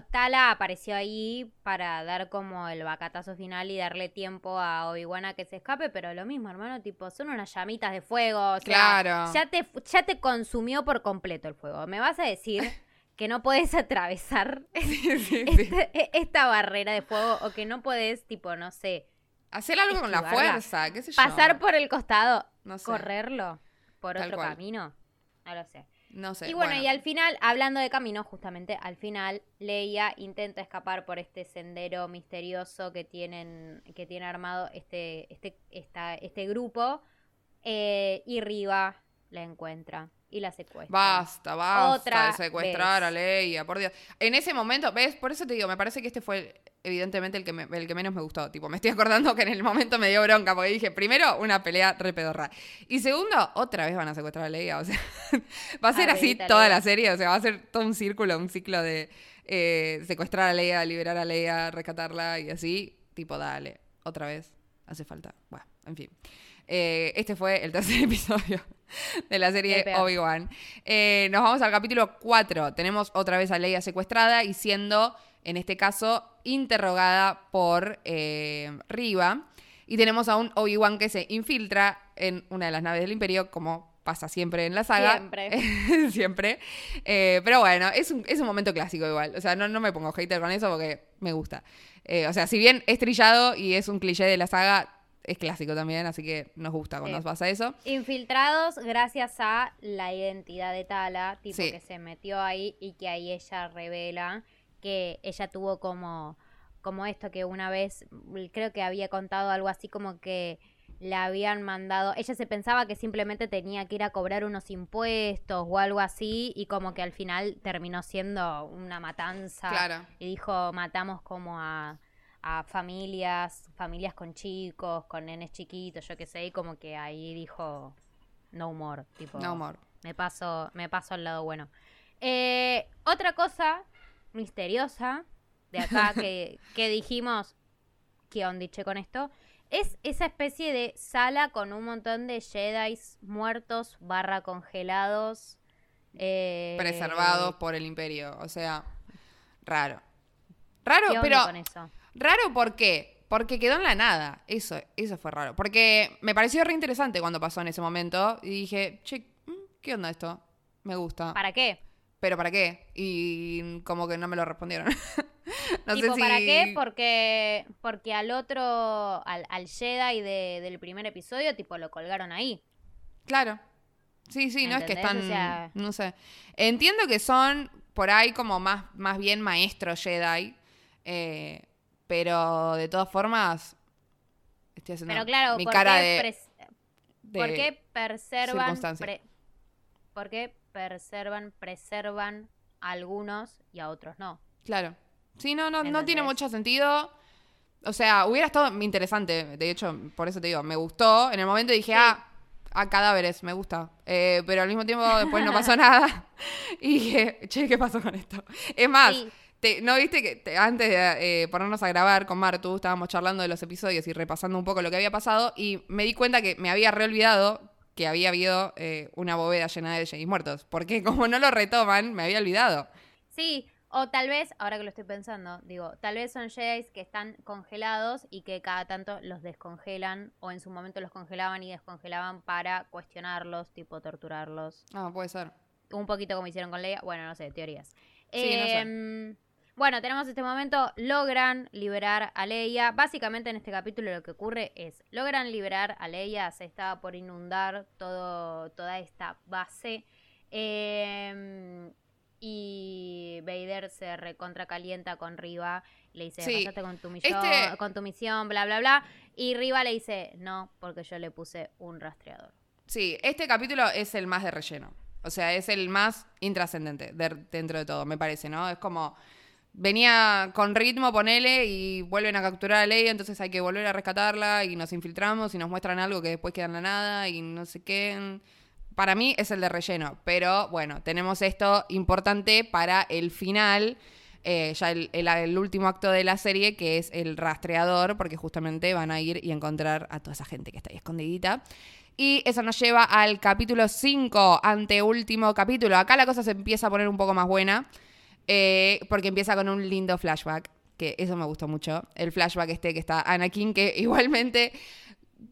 Tala apareció ahí para dar como el bacatazo final y darle tiempo a Obi-Wan a que se escape, pero lo mismo, hermano, tipo, son unas llamitas de fuego. O sea, Claro. Ya te, ya te consumió por completo el fuego. ¿Me vas a decir que no puedes atravesar Sí, sí, sí. este- esta barrera de fuego o que no puedes, tipo, no sé, Hacer algo con la fuerza, qué sé yo. pasar por el costado, No sé. correrlo? por Tal otro cual. camino. No lo sé. No sé. Y bueno, y al final, hablando de camino, justamente al final, Leia intenta escapar por este sendero misterioso que tienen, que tiene armado este, este, esta, este grupo. eh, y Riva la encuentra y la secuestra. Basta, basta Otra de secuestrar vez. a Leia, por Dios. En ese momento, ¿ves? Por eso te digo, me parece que este fue evidentemente el que, me- el que menos me gustó. Tipo, me estoy acordando que en el momento me dio bronca porque dije, primero, una pelea re pedorra. Y segundo, otra vez van a secuestrar a Leia. O sea, va a ser Ah, así toda la serie. O sea, va a ser todo un círculo, un ciclo de eh, secuestrar a Leia, liberar a Leia, rescatarla y así. Tipo, dale, otra vez. Hace falta. Bueno, en fin. Eh, este fue el tercer episodio de la serie. Obi-Wan. Eh, nos vamos al capítulo 4. Tenemos otra vez a Leia secuestrada y siendo, en este caso, interrogada por eh, Riva. Y tenemos a un Obi-Wan que se infiltra en una de las naves del Imperio, como pasa siempre en la saga. Siempre. siempre. Eh, pero bueno, es un, es un momento clásico igual. O sea, no, no me pongo hater con eso porque me gusta. Eh, o sea, si bien es trillado y es un cliché de la saga, es clásico también, así que nos gusta cuando Sí. pasa eso. Infiltrados gracias a la identidad de Tala, tipo Sí. que se metió ahí y que ahí ella revela que ella tuvo como, como esto que una vez, mm, creo que había contado algo así como que la habían mandado, ella se pensaba que simplemente tenía que ir a cobrar unos impuestos o algo así y como que al final terminó siendo una matanza Claro. y dijo matamos como a, a familias, familias con chicos, con nenes chiquitos, yo qué sé, y como que ahí dijo no more, tipo No amor. me paso, me paso al lado bueno. Eh, otra cosa misteriosa de acá que, que dijimos, ¿qué ondiche con esto? Es esa especie de sala con un montón de Jedi muertos barra congelados. eh, Preservados por el Imperio. O sea, raro. Raro, ¿qué onda pero con eso? Raro, ¿por qué? Porque quedó en la nada. Eso, eso fue raro. Porque me pareció re interesante cuando pasó en ese momento. Y dije, che, mm, ¿qué onda esto? Me gusta. ¿Para qué? ¿Pero para qué? Y como que no me lo respondieron. no tipo, sé si... ¿para qué? Porque, porque al otro, al, al Jedi de- del primer episodio, tipo, lo colgaron ahí. Claro. Sí, sí, no es que están... O sea- No sé. Entiendo que son por ahí como más, más bien maestros Jedi. eh, pero de todas formas... Estoy haciendo Pero claro, mi ¿por, cara de... de- ¿por qué preservan, pre- ¿por qué preservan, preservan a algunos y a otros no? Claro. Sí, no, no, no tiene mucho sentido. O sea, hubiera estado interesante. De hecho, por eso te digo, me gustó. En el momento dije, Sí. ah, a cadáveres, me gusta. Eh, pero al mismo tiempo después no pasó nada. Y dije, che, ¿qué pasó con esto? Es más, Sí. Te- ¿no viste que te- antes de eh, ponernos a grabar con Martu, estábamos charlando de los episodios y repasando un poco lo que había pasado? Y me di cuenta que me había reolvidado que había habido eh, una bóveda llena de Jedi muertos. Porque como no lo retoman, me había olvidado. Sí, o tal vez, ahora que lo estoy pensando, digo, tal vez son Jedi que están congelados y que cada tanto los descongelan o en su momento los congelaban y descongelaban para cuestionarlos, tipo torturarlos. Ah, puede ser. Un poquito como hicieron con Leia. Bueno, no sé, teorías. Sí, no sé. Bueno, tenemos este momento, logran liberar a Leia. Básicamente en este capítulo lo que ocurre es, logran liberar a Leia, se está por inundar todo, toda esta base. Em, y Vader se recontra calienta con Riva, le dice, Sí. "Pasaste con tu, misión, Este- con tu misión, bla, bla, bla. Y Riva le dice, no, porque yo le puse un rastreador. Sí, este capítulo es el más de relleno. O sea, es el más intrascendente de- dentro de todo, me parece, ¿no? Es como. Venía con ritmo, ponele, y vuelven a capturar a Leia, entonces hay que volver a rescatarla, y nos infiltramos y nos muestran algo que después queda en la nada, y no sé qué. Para mí es el de relleno, pero bueno, tenemos esto importante para el final, eh, ya el, el- el último acto de la serie, que es el rastreador, porque justamente van a ir y encontrar a toda esa gente que está ahí escondidita. Y eso nos lleva al capítulo 5, anteúltimo capítulo. Acá la cosa se empieza a poner un poco más buena, eh, porque empieza con un lindo flashback, que eso me gustó mucho. El flashback este que está Anakin, que igualmente,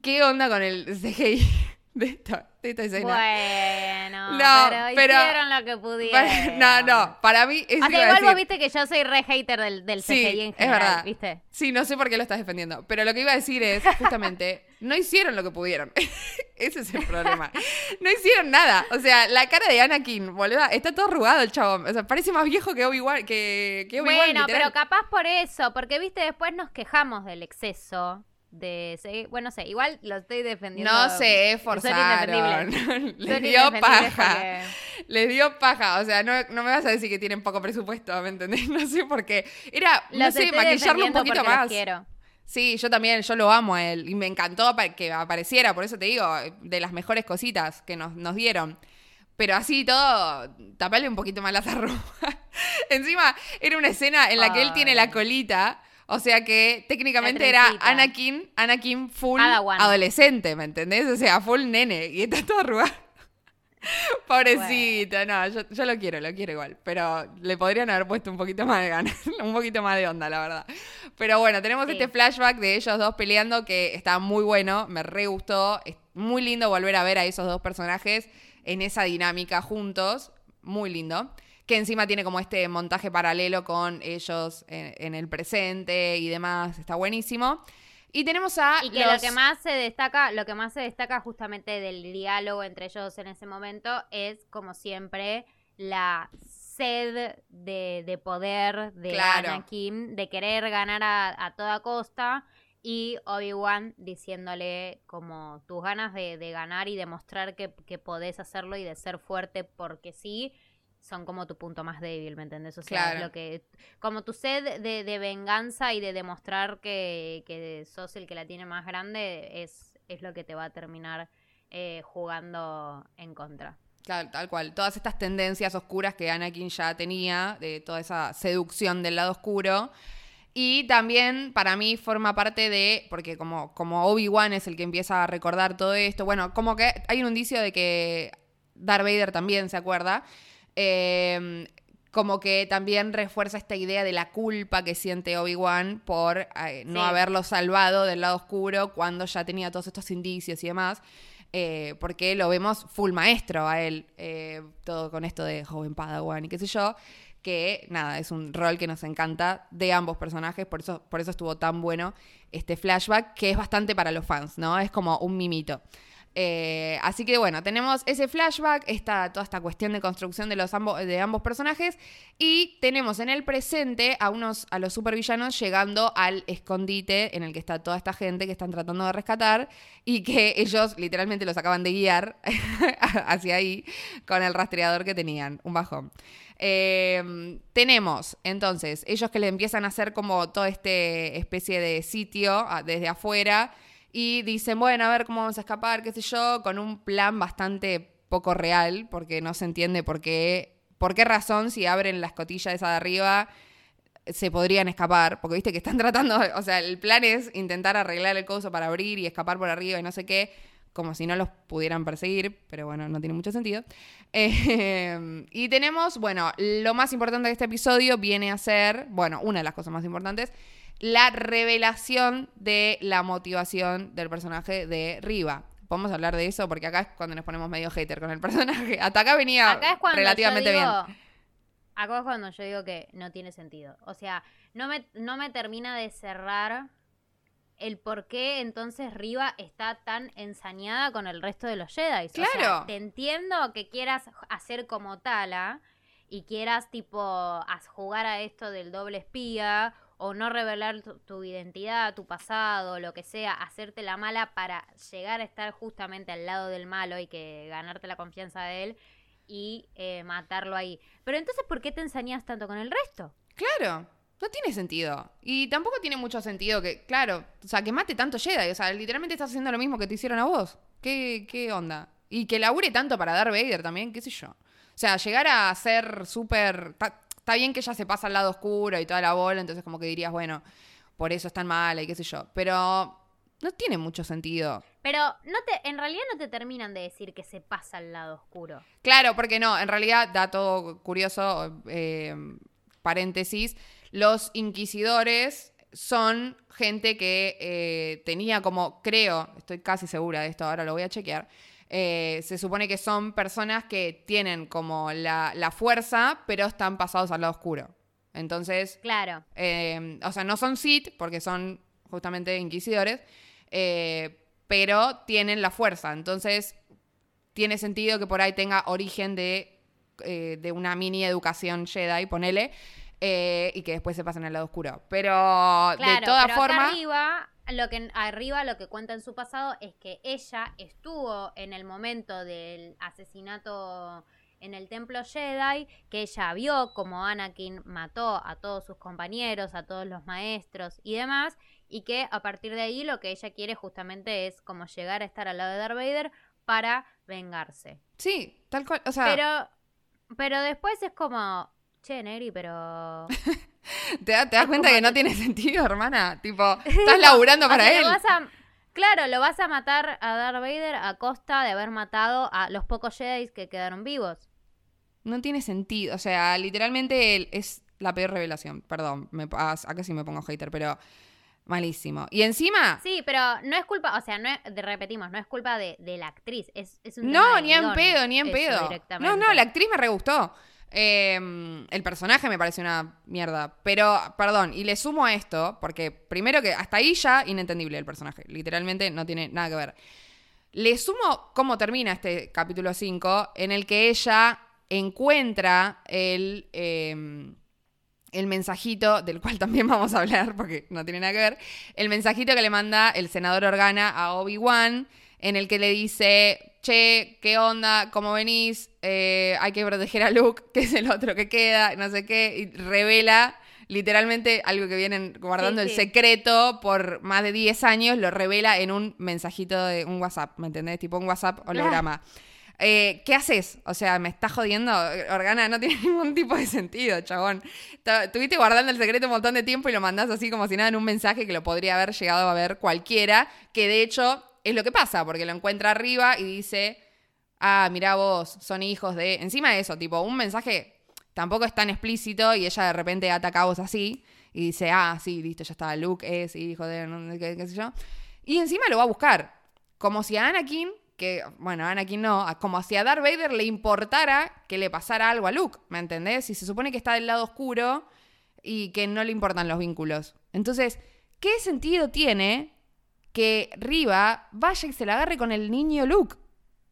¿qué onda con el CGI de esta, de esta escena? Bueno, No, pero, pero- hicieron lo que pudieron. no, no, para mí es sea, igual vos viste que yo soy re hater del, del Sí, CGI en es general, verdad. ¿viste? Sí, no sé por qué lo estás defendiendo. Pero lo que iba a decir es, justamente, no hicieron lo que pudieron. Ese es el problema. No hicieron nada. O sea, la cara de Anakin, boluda, está todo arrugado el chabón. O sea, parece más viejo que Obi-Wan. Que, que Obi bueno, pero capaz por eso, porque viste, después nos quejamos del exceso de bueno, no sé, igual lo estoy defendiendo. No sé, forzaron. Les dio paja. Les dio paja. O sea, no, no, me vas a decir que tienen poco presupuesto, ¿me entendés? No sé por qué. Era, no sé, maquillarlo un poquito más. Quiero. Sí, yo también, yo lo amo a él. Y me encantó que apareciera, por eso te digo, de las mejores cositas que nos, nos dieron. Pero así todo, taparle un poquito más las arrugas. Encima, era una escena en la que él tiene la colita o sea que técnicamente era Anakin, Anakin full adolescente, ¿me entendés? O sea, full nene. Y está todo arrugado. Pobrecito, no, yo, lo quiero, lo quiero igual. Pero le podrían haber puesto un poquito más de ganas, un poquito más de onda, la verdad. Pero bueno, tenemos este flashback de ellos dos peleando que está muy bueno, me re gustó. Es muy lindo volver a ver a esos dos personajes en esa dinámica juntos. Muy lindo que encima tiene como este montaje paralelo con ellos en, el presente y demás, está buenísimo. Y tenemos a y que lo que más se destaca, lo que más se destaca justamente del diálogo entre ellos en ese momento es como siempre la sed de, poder de Anakin, de querer ganar a, toda costa y Obi-Wan diciéndole como tus ganas de, ganar y demostrar que, que podés hacerlo y de ser fuerte porque sí son como tu punto más débil, ¿me entendés? O sea, lo que, como tu sed de, venganza y de demostrar que, que, sos el que la tiene más grande es, es lo que te va a terminar eh, jugando en contra. Claro, tal cual. Todas estas tendencias oscuras que Anakin ya tenía, de toda esa seducción del lado oscuro. Y también para mí forma parte de, porque como, como Obi-Wan es el que empieza a recordar todo esto, bueno, como que hay un indicio de que Darth Vader también se acuerda, Em, como que también refuerza esta idea de la culpa que siente Obi-Wan por eh, no haberlo salvado del lado oscuro cuando ya tenía todos estos indicios y demás. Eh, porque lo vemos full maestro a él, eh, todo con esto de joven Padawan y qué sé yo, que nada, es un rol que nos encanta de ambos personajes, por eso, por eso estuvo tan bueno este flashback, que es bastante para los fans, ¿no? Es como un mimito. Eh, así que bueno, tenemos ese flashback, esta, toda esta cuestión de construcción de, los de ambos personajes y tenemos en el presente a, unos, a los supervillanos llegando al escondite en el que está toda esta gente que están tratando de rescatar y que ellos literalmente los acaban de guiar hacia ahí con el rastreador que tenían, un bajón. Eh, tenemos entonces ellos que le empiezan a hacer como toda esta especie de sitio ah, desde afuera y dicen, bueno, a ver cómo vamos a escapar, qué sé yo, con un plan bastante poco real, porque no se entiende por qué, por qué razón si abren la escotilla esa de arriba se podrían escapar, porque viste que están tratando, o sea, el plan es intentar arreglar el coso para abrir y escapar por arriba y no sé qué, como si no los pudieran perseguir, pero bueno, no tiene mucho sentido. Y tenemos, bueno, lo más importante de este episodio viene a ser, bueno, una de las cosas más importantes, la revelación de la motivación del personaje de Riva. Podemos hablar de eso porque acá es cuando nos ponemos medio hater con el personaje. Hasta acá venía relativamente bien. Acá es cuando yo digo que no tiene sentido. O sea, no me, no me termina de cerrar el por qué entonces Riva está tan ensañada con el resto de los Jedi. Claro. te entiendo que quieras hacer como Tala y quieras tipo jugar a esto del doble espía o no revelar tu, identidad, tu pasado, lo que sea, hacerte la mala para llegar a estar justamente al lado del malo y que ganarte la confianza de él y eh, matarlo ahí. Pero entonces, ¿por qué te ensañas tanto con el resto? Claro, no tiene sentido. Y tampoco tiene mucho sentido que, claro, o sea, que mate tanto Jedi. O sea, literalmente estás haciendo lo mismo que te hicieron a vos. ¿Qué, qué onda? Y que labure tanto para dar Vader también, qué sé yo. O sea, llegar a ser súper... Está bien que ella se pasa al lado oscuro y toda la bola, entonces como que dirías, bueno, por eso es tan mala y qué sé yo. Pero no tiene mucho sentido. Pero no te, en realidad no te terminan de decir que se pasa al lado oscuro. Claro, porque no, en realidad, dato curioso, eh, paréntesis, los inquisidores son gente que eh, tenía como, creo, estoy casi segura de esto, ahora lo voy a chequear, eh, se supone que son personas que tienen como la, fuerza, pero están pasados al lado oscuro. Entonces. Claro. Eh, o sea, no son Sith, porque son justamente inquisidores. Eh, pero tienen la fuerza. Entonces, tiene sentido que por ahí tenga origen de, eh, de una mini educación Jedi, ponele, y que después se pasen al lado oscuro. Pero de todas formas. arriba lo que arriba lo que cuenta en su pasado es que ella estuvo en el momento del asesinato en el templo Jedi, que ella vio como Anakin mató a todos sus compañeros, a todos los maestros y demás, y que a partir de ahí lo que ella quiere justamente es como llegar a estar al lado de Darth Vader para vengarse. Sí, tal cual. O sea, Pero pero después es como, che, Negri, pero ¿te, da- te das cuenta que no tiene sentido, hermana? Tipo, estás laburando O para sea, él. lo vas a- claro, lo vas a matar a Darth Vader a costa de haber matado a los pocos Jedi que quedaron vivos. No tiene sentido. O sea, literalmente él es la peor revelación. Perdón, me, ah, acá sí me pongo hater, pero malísimo. Y encima, Sí, pero no es culpa, o sea, no es, repetimos, no es culpa de, de la actriz, es, es un no, ni en pedo, ni en pedo. No, no, la actriz me re gustó. Eh, el personaje me parece una mierda. Pero, perdón, y le sumo a esto, porque primero que hasta ahí ya inentendible el personaje. Literalmente no tiene nada que ver. Le sumo cómo termina este capítulo 5, en el que ella encuentra el, eh, el mensajito, del cual también vamos a hablar, porque no tiene nada que ver, el mensajito que le manda el senador Organa a Obi-Wan, en el que le dice, che, ¿qué onda? ¿Cómo venís? Eh, hay que proteger a Luke, que es el otro que queda, no sé qué, y revela literalmente algo que vienen guardando Sí, el secreto por más de 10 años, lo revela en un mensajito de un WhatsApp, ¿me entendés? Tipo un WhatsApp holograma. Eh, ¿Qué haces? O sea, me estás jodiendo. Organa, no tiene ningún tipo de sentido, chabón. Estuviste guardando el secreto un montón de tiempo y lo mandás así como si nada en un mensaje que lo podría haber llegado a ver cualquiera, que de hecho es lo que pasa, porque lo encuentra arriba y dice, ah, mirá vos, son hijos de... Encima de eso, tipo, un mensaje tampoco es tan explícito y ella de repente ataca a vos así y dice, ah, sí, listo, ya está, Luke es hijo de... qué, sé yo. Y encima lo va a buscar. Como si a Anakin, que, bueno, Anakin no, como si a Darth Vader le importara que le pasara algo a Luke, ¿me entendés? Si se supone que está del lado oscuro y que no le importan los vínculos. Entonces, ¿qué sentido tiene que Riva vaya y se la agarre con el niño Luke?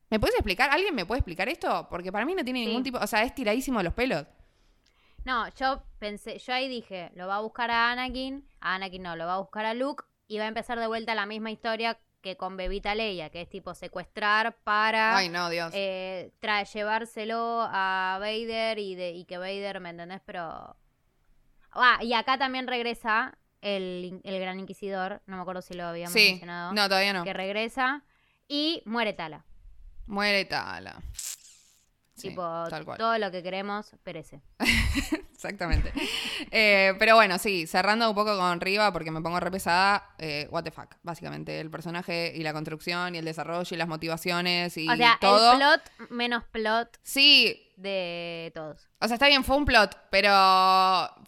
¿Me puedes explicar? ¿Alguien me puede explicar esto? Porque para mí no tiene Sí. ningún tipo, o sea, es tiradísimo de los pelos. No, yo pensé, yo ahí dije, lo va a buscar a Anakin, a Anakin no, lo va a buscar a Luke y va a empezar de vuelta la misma historia que con Bebita Leia, que es tipo secuestrar para Ay, no, Dios. eh, trae, llevárselo a Vader y, de, y que Vader, ¿me entendés? Pero... Ah, y acá también regresa el, el Gran Inquisidor, no me acuerdo si lo habíamos sí, mencionado, no, todavía no. que regresa y muere Tala. Muere Tala. Sí, tipo, tal cual. todo lo que queremos perece. Exactamente. Eh, pero bueno, sí, cerrando un poco con Riva, porque me pongo re pesada, eh, what the fuck, básicamente. El personaje y la construcción y el desarrollo y las motivaciones y o sea, todo. el plot menos plot Sí, de todos. o sea, está bien, fue un plot, pero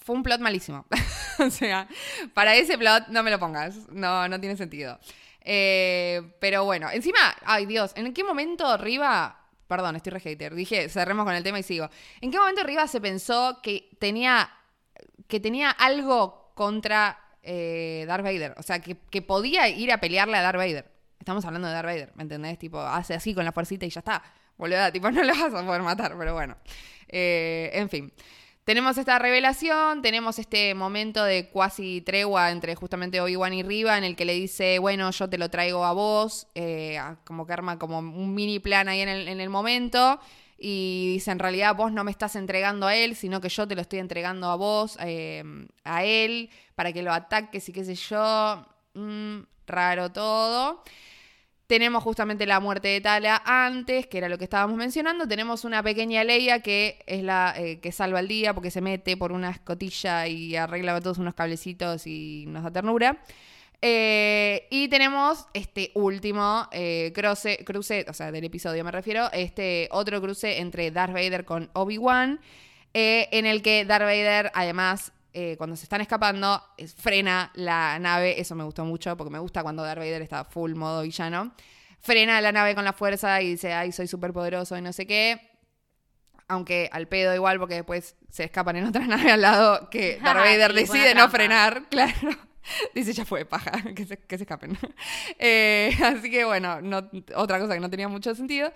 fue un plot malísimo. o sea, para ese plot no me lo pongas, no, no tiene sentido. Eh, pero bueno, encima, ay Dios, ¿en qué momento Riva... Perdón, estoy re hater. Dije, cerremos con el tema y sigo. ¿En qué momento Riva se pensó que tenía, que tenía algo contra eh, Darth Vader? O sea, que, que podía ir a pelearle a Darth Vader. Estamos hablando de Darth Vader, ¿me entendés? Tipo, hace así con la fuercita y ya está. Boluda, tipo, no lo vas a poder matar, pero bueno. Eh, en fin. Tenemos esta revelación, tenemos este momento de cuasi tregua entre justamente Obi-Wan y Riva, en el que le dice, bueno, yo te lo traigo a vos, eh, como que arma como un mini plan ahí en el, en el momento, y dice, en realidad vos no me estás entregando a él, sino que yo te lo estoy entregando a vos, eh, a él, para que lo ataques y qué sé yo, Mm, raro todo. Tenemos justamente la muerte de Tala antes, que era lo que estábamos mencionando. Tenemos una pequeña Leia que es la eh, que salva el día porque se mete por una escotilla y arregla todos unos cablecitos y nos da ternura. Eh, y tenemos este último eh, cruce, cruce, o sea, del episodio me refiero, este otro cruce entre Darth Vader con Obi-Wan, en el que Darth Vader, además, eh, cuando se están escapando, es- frena la nave. Eso me gustó mucho porque me gusta cuando Darth Vader está full modo villano. Frena la nave con la fuerza y dice, ay, soy súper poderoso y no sé qué. Aunque al pedo igual, porque después se escapan en otra nave al lado que Darth Vader sí, decide no frenar, claro. Dice, ya fue, paja, que se, que se escapen. Eh, así que bueno, no, otra cosa que no tenía mucho sentido.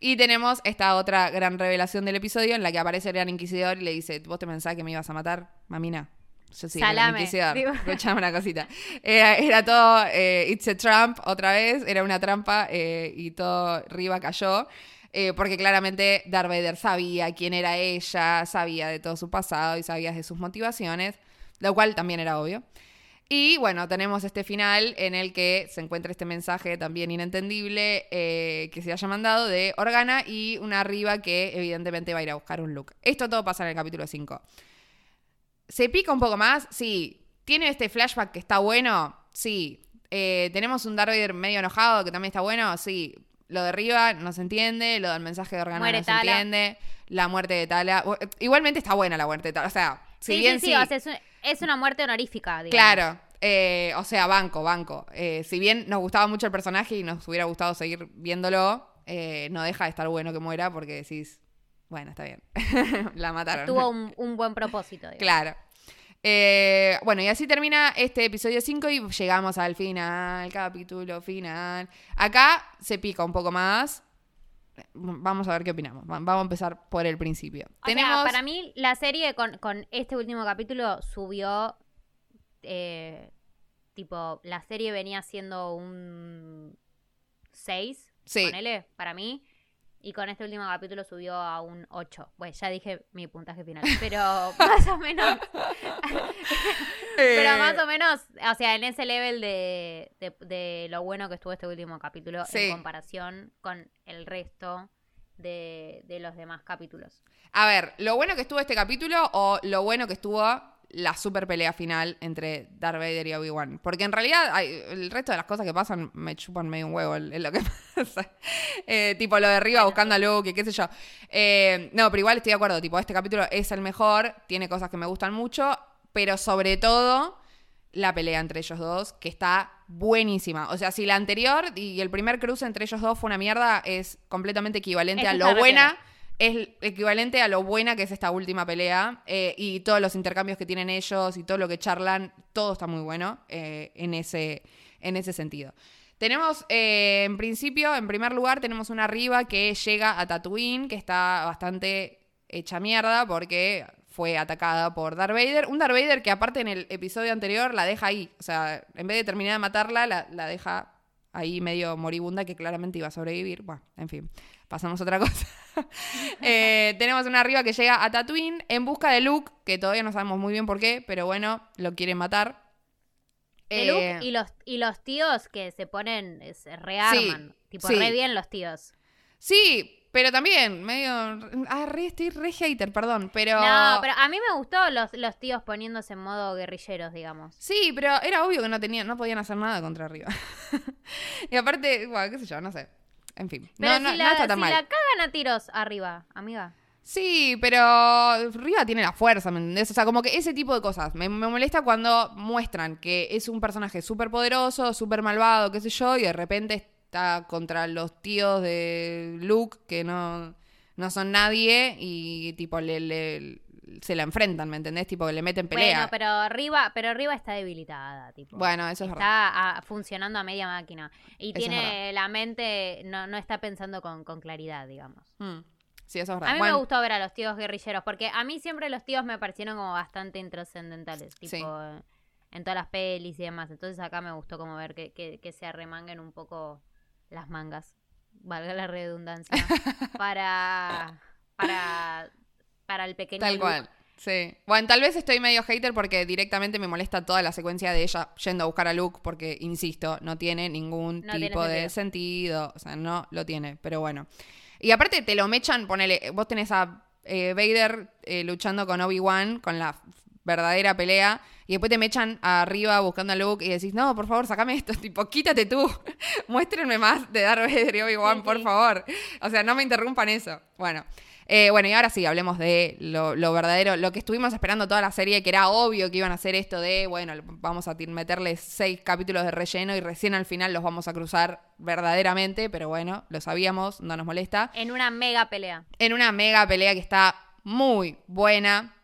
Y tenemos esta otra gran revelación del episodio en la que aparece el gran inquisidor y le dice, vos te pensás que me ibas a matar, mamina. Yo sí, el Salame, inquisidor. digo. Escuchame una cosita. Era, era todo, eh, it's a Trump otra vez, era una trampa eh, y todo Riva cayó. eh, porque claramente Darth Vader sabía quién era ella, sabía de todo su pasado y sabía de sus motivaciones, lo cual también era obvio. Y bueno, tenemos este final en el que se encuentra este mensaje también inentendible eh, que se haya mandado de Organa y una arriba que evidentemente va a ir a buscar un look. Esto todo pasa en el capítulo 5. ¿Se pica un poco más? Sí. ¿Tiene este flashback que está bueno? Sí. Eh, ¿Tenemos un Darth Vader medio enojado que también está bueno? Sí. Lo de arriba no se entiende, lo del mensaje de Organa Muere no se Tala. entiende, la muerte de Tala. Bu- Igualmente está buena la muerte de Tala. O sea, si Sí, sí, bien sí, sí, o sea, es, un- es una muerte honorífica, digamos. Claro. eh, o sea, banco, banco. Eh, si bien nos gustaba mucho el personaje y nos hubiera gustado seguir viéndolo, eh, no deja de estar bueno que muera porque decís, bueno, está bien. la mataron. Tuvo un, un buen propósito, digamos. Claro. Eh, bueno, y así termina este episodio 5 y llegamos al final, capítulo final. Acá se pica un poco más. Vamos a ver qué opinamos. Va- Vamos a empezar por el principio. O Tenemos... sea, para mí la serie con, con este último capítulo subió, eh, tipo, la serie venía siendo un 6, Sí. ponele, para mí, y con este último capítulo subió a un 8. Bueno, ya dije mi puntaje final, pero más o menos, pero Eh, más o menos, o sea, en ese level de, de, de lo bueno que estuvo este último capítulo Sí. en comparación con el resto de, de los demás capítulos. A ver, lo bueno que estuvo este capítulo o lo bueno que estuvo la super pelea final entre Darth Vader y Obi-Wan. Porque en realidad el resto de las cosas que pasan me chupan medio un huevo en lo que pasa. Eh, tipo lo de arriba buscando a Luke qué sé yo. Eh, no, pero igual estoy de acuerdo. Tipo, este capítulo es el mejor, tiene cosas que me gustan mucho, pero sobre todo la pelea entre ellos dos, que está buenísima. O sea, si la anterior y el primer cruce entre ellos dos fue una mierda, es completamente equivalente a lo buena. Es equivalente a lo buena que es esta última pelea eh, y todos los intercambios que tienen ellos y todo lo que charlan, todo está muy bueno eh, en, ese, en ese sentido. Tenemos, eh, en principio, en primer lugar, tenemos una arriba que llega a Tatooine, que está bastante hecha mierda porque fue atacada por Darth Vader. Un Darth Vader que aparte en el episodio anterior la deja ahí. O sea, en vez de terminar de matarla, la, la deja ahí medio moribunda que claramente iba a sobrevivir. Bueno, en fin, pasamos a otra cosa. Eh, tenemos una arriba que llega a Tatooine en busca de Luke, que todavía no sabemos muy bien por qué, pero bueno, lo quieren matar. De Eh, Luke y los, y los tíos que se ponen, eh, se rearman. tipo, sí. re bien los tíos. Sí, pero también, medio. Ah, re, estoy re hater, perdón, pero. No, pero a mí me gustó los, los tíos poniéndose en modo guerrilleros, digamos. Sí, pero era obvio que no tenían, no podían hacer nada contra arriba. y aparte, bueno, qué sé yo, no sé. En fin. Pero no, si, no, la, no está tan si mal. la cagan a tiros arriba, amiga. Sí, pero Riva tiene la fuerza, ¿me entendés? O sea, como que ese tipo de cosas. Me, me molesta cuando muestran que es un personaje súper poderoso, súper malvado, qué sé yo, y de repente está contra los tíos de Luke, que no, no son nadie, y tipo le, le- se la enfrentan, ¿me entendés? Tipo que le meten pelea. Bueno, pero arriba, pero arriba está debilitada, tipo. Bueno, eso es verdad. Está ah, funcionando a media máquina. Y Eso tiene la mente, no, no está pensando con, con claridad, digamos. Mm. Sí, eso es verdad. A mí Bueno, me gustó ver a los tíos guerrilleros, porque a mí siempre los tíos me parecieron como bastante intrascendentales, tipo Sí. en todas las pelis y demás. Entonces acá me gustó como ver que, que, que se arremanguen un poco las mangas, valga la redundancia, para, para, para el pequeño Tal Luke. cual. Sí. Bueno, tal vez estoy medio hater porque directamente me molesta toda la secuencia de ella yendo a buscar a Luke porque, insisto, no tiene ningún No tiene tipo de sentido. O sea, no lo tiene, pero bueno. Y aparte te lo mechan, ponele, vos tenés a eh, Vader eh, luchando con Obi-Wan, con la verdadera pelea, y después te mechan arriba buscando a Luke y decís, no, por favor, sacame esto, tipo, quítate tú, muéstrenme más de Darth Vader y Obi-Wan, Sí, por sí. favor. O sea, no me interrumpan eso. Bueno. Eh, bueno, y ahora sí, hablemos de lo, lo verdadero, lo que estuvimos esperando toda la serie, que era obvio que iban a hacer esto de, bueno, vamos a meterle seis capítulos de relleno y recién al final los vamos a cruzar verdaderamente, pero bueno, lo sabíamos, no nos molesta. En una mega pelea. En una mega pelea que está muy buena.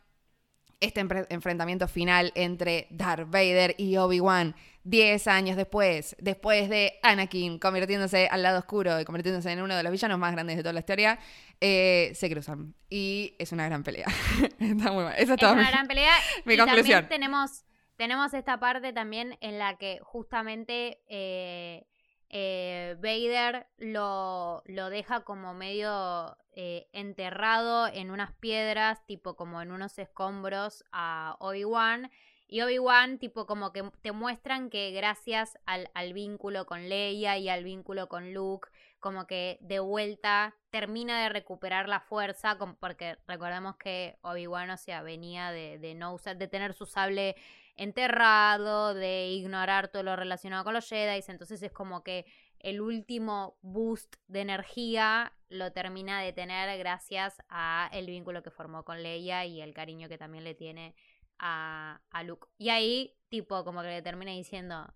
Este enfrentamiento final entre Darth Vader y Obi-Wan, 10 años después, después de Anakin convirtiéndose al lado oscuro y convirtiéndose en uno de los villanos más grandes de toda la historia, eh, se cruzan. Y es una gran pelea. Está muy Esa es, una gran pelea. mi y conclusión. También tenemos, tenemos esta parte también en la que justamente eh, eh, Vader lo, lo, deja como medio eh, enterrado en unas piedras, tipo como en unos escombros a Obi-Wan. Y Obi-Wan, tipo, como que te muestran que gracias al, al, vínculo con Leia y al vínculo con Luke, como que de vuelta termina de recuperar la fuerza, porque recordemos que Obi-Wan, o sea, venía de, de no usar, de tener su sable enterrado, de ignorar todo lo relacionado con los Jedi, entonces es como que el último boost de energía lo termina de tener gracias a el vínculo que formó con Leia y el cariño que también le tiene a, a Luke. Y ahí, tipo, como que le termina diciendo,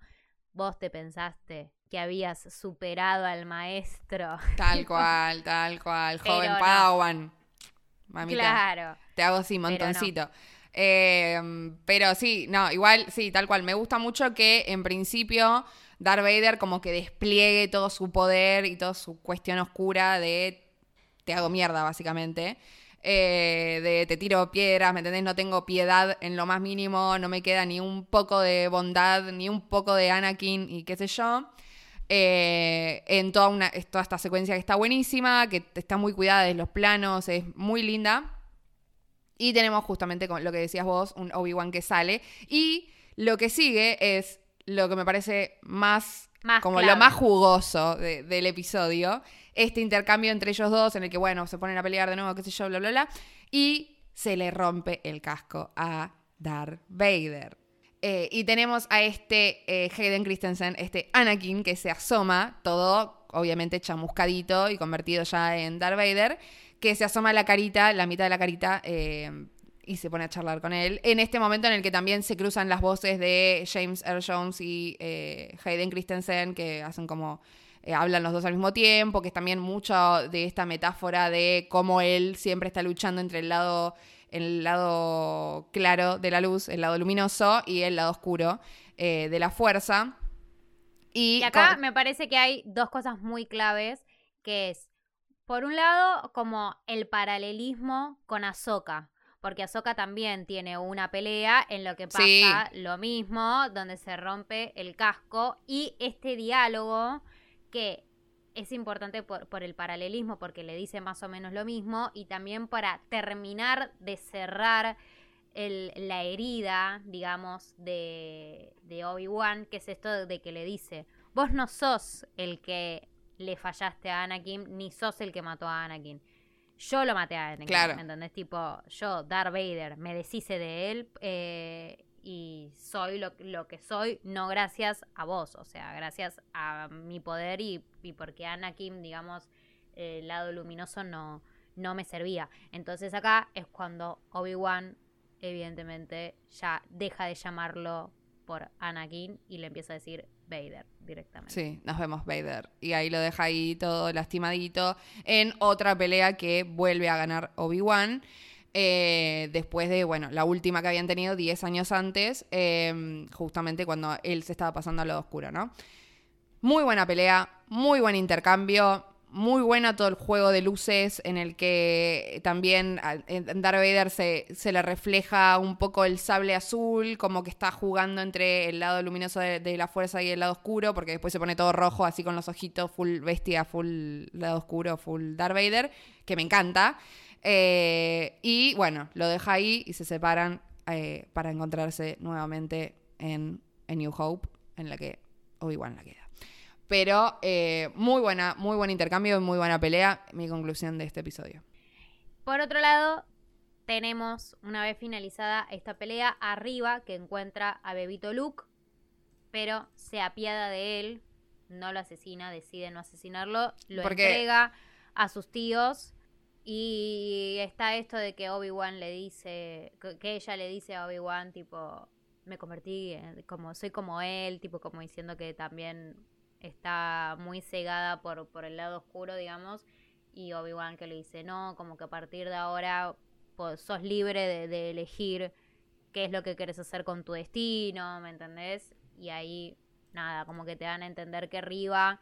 vos te pensaste que habías superado al maestro. Tal cual, tal cual, joven Padawan. Mamita, claro. Te hago así, montoncito. Em, pero sí, no, igual, sí, tal cual. Me gusta mucho que en principio Darth Vader como que despliegue todo su poder y toda su cuestión oscura de te hago mierda, básicamente. Eh, de te tiro piedras, ¿me entendés? No tengo piedad en lo más mínimo, no me queda ni un poco de bondad, ni un poco de Anakin y qué sé yo. Eh, en toda, una, toda esta secuencia que está buenísima, que está muy cuidada de los planos, es muy linda. Y tenemos justamente lo que decías vos, un Obi-Wan que sale. Y lo que sigue es lo que me parece más, como lo más jugoso del episodio. Este intercambio entre ellos dos, en el que, bueno, se ponen a pelear de nuevo, qué sé yo, bla, bla, bla. Y se le rompe el casco a Darth Vader. Eh, y tenemos a este eh, Hayden Christensen, este Anakin, que se asoma, todo obviamente chamuscadito y convertido ya en Darth Vader que se asoma la carita, la mitad de la carita, eh, y se pone a charlar con él. En este momento en el que también se cruzan las voces de James Earl Jones y eh, Hayden Christensen, que hacen como. Eh, hablan los dos al mismo tiempo, que es también mucho de esta metáfora de cómo él siempre está luchando entre el lado, el lado claro de la luz, el lado luminoso, y el lado oscuro de la fuerza. Y, y acá me parece que hay dos cosas muy claves, que es por un lado, como el paralelismo con Ahsoka. Porque Ahsoka también tiene una pelea en lo que pasa lo mismo, donde se rompe el casco. Y este diálogo que es importante por, el paralelismo, porque le dice más o menos lo mismo. Y también para terminar de cerrar la herida, digamos, de, de Obi-Wan, que es esto de que le dice, vos no sos el que le fallaste a Anakin, ni sos el que mató a Anakin. Yo lo maté a Anakin, claro. ¿me entendés? Tipo, yo, Darth Vader, me deshice de él eh, y soy lo, que soy, no gracias a vos, o sea, gracias a mi poder y, y porque Anakin, digamos, el lado luminoso no, no me servía. Entonces acá es cuando Obi-Wan, evidentemente, ya deja de llamarlo por Anakin y le empieza a decir Vader directamente. Sí, nos vemos Vader. Y ahí lo deja ahí todo lastimadito en otra pelea que vuelve a ganar Obi-Wan. Eh, después de, bueno, la última que habían tenido 10 años antes, em, justamente cuando él se estaba pasando a lo oscuro, ¿no? Muy buena pelea, muy buen intercambio muy buena todo el juego de luces en el que también en Darth Vader se, se, le refleja un poco el sable azul, como que está jugando entre el lado luminoso de, la fuerza y el lado oscuro, porque después se pone todo rojo, así con los ojitos, full bestia, full lado oscuro, full Darth Vader, que me encanta. Eh, y bueno, lo deja ahí y se separan eh, para encontrarse nuevamente en, en New Hope, en la que Obi-Wan la queda. Pero eh, muy buena, muy buen intercambio y muy buena pelea. Mi conclusión de este episodio. Por otro lado, tenemos, una vez finalizada esta pelea, arriba que encuentra a Bebito Luke, pero se apiada de él, no lo asesina, decide no asesinarlo, lo entrega a sus tíos. Y está esto de que Obi-Wan le dice, que ella le dice a Obi-Wan, tipo, me convertí en, como, soy como él, tipo, como diciendo que también está muy cegada por, por el lado oscuro, digamos, y Obi-Wan que le dice, no, como que a partir de ahora pues, sos libre de, elegir qué es lo que quieres hacer con tu destino, ¿me entendés? Y ahí, nada, como que te dan a entender que Riva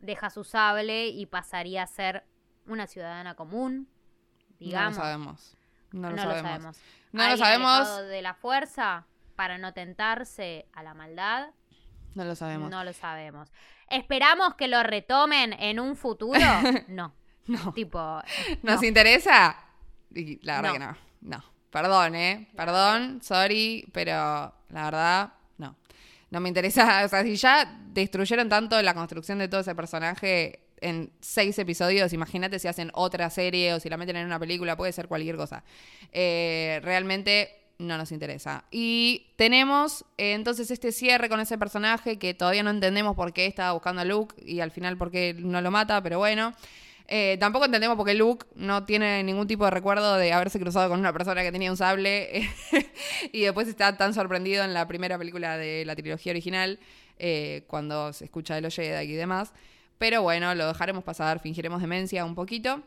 deja su sable y pasaría a ser una ciudadana común, digamos. No lo sabemos. No lo No sabemos. lo sabemos. No lo sabemos. de la fuerza para no tentarse a la maldad, No lo sabemos. no lo sabemos. ¿Esperamos que lo retomen en un futuro? No. No. Tipo, ¿Nos no. interesa? Y la verdad No. que no. No. Perdón, ¿eh? Perdón, sorry, pero la verdad, no. No me interesa. O sea, si ya destruyeron tanto la construcción de todo ese personaje en seis episodios, imagínate si hacen otra serie o si la meten en una película, puede ser cualquier cosa. Eh, realmente no nos interesa. Y tenemos eh, entonces este cierre con ese personaje que todavía no entendemos por qué estaba buscando a Luke y al final por qué no lo mata, pero bueno. Eh, tampoco entendemos por qué Luke no tiene ningún tipo de recuerdo de haberse cruzado con una persona que tenía un sable y después está tan sorprendido en la primera película de la trilogía original eh, cuando se escucha de los Jedi y demás. Pero bueno, lo dejaremos pasar, fingiremos demencia un poquito.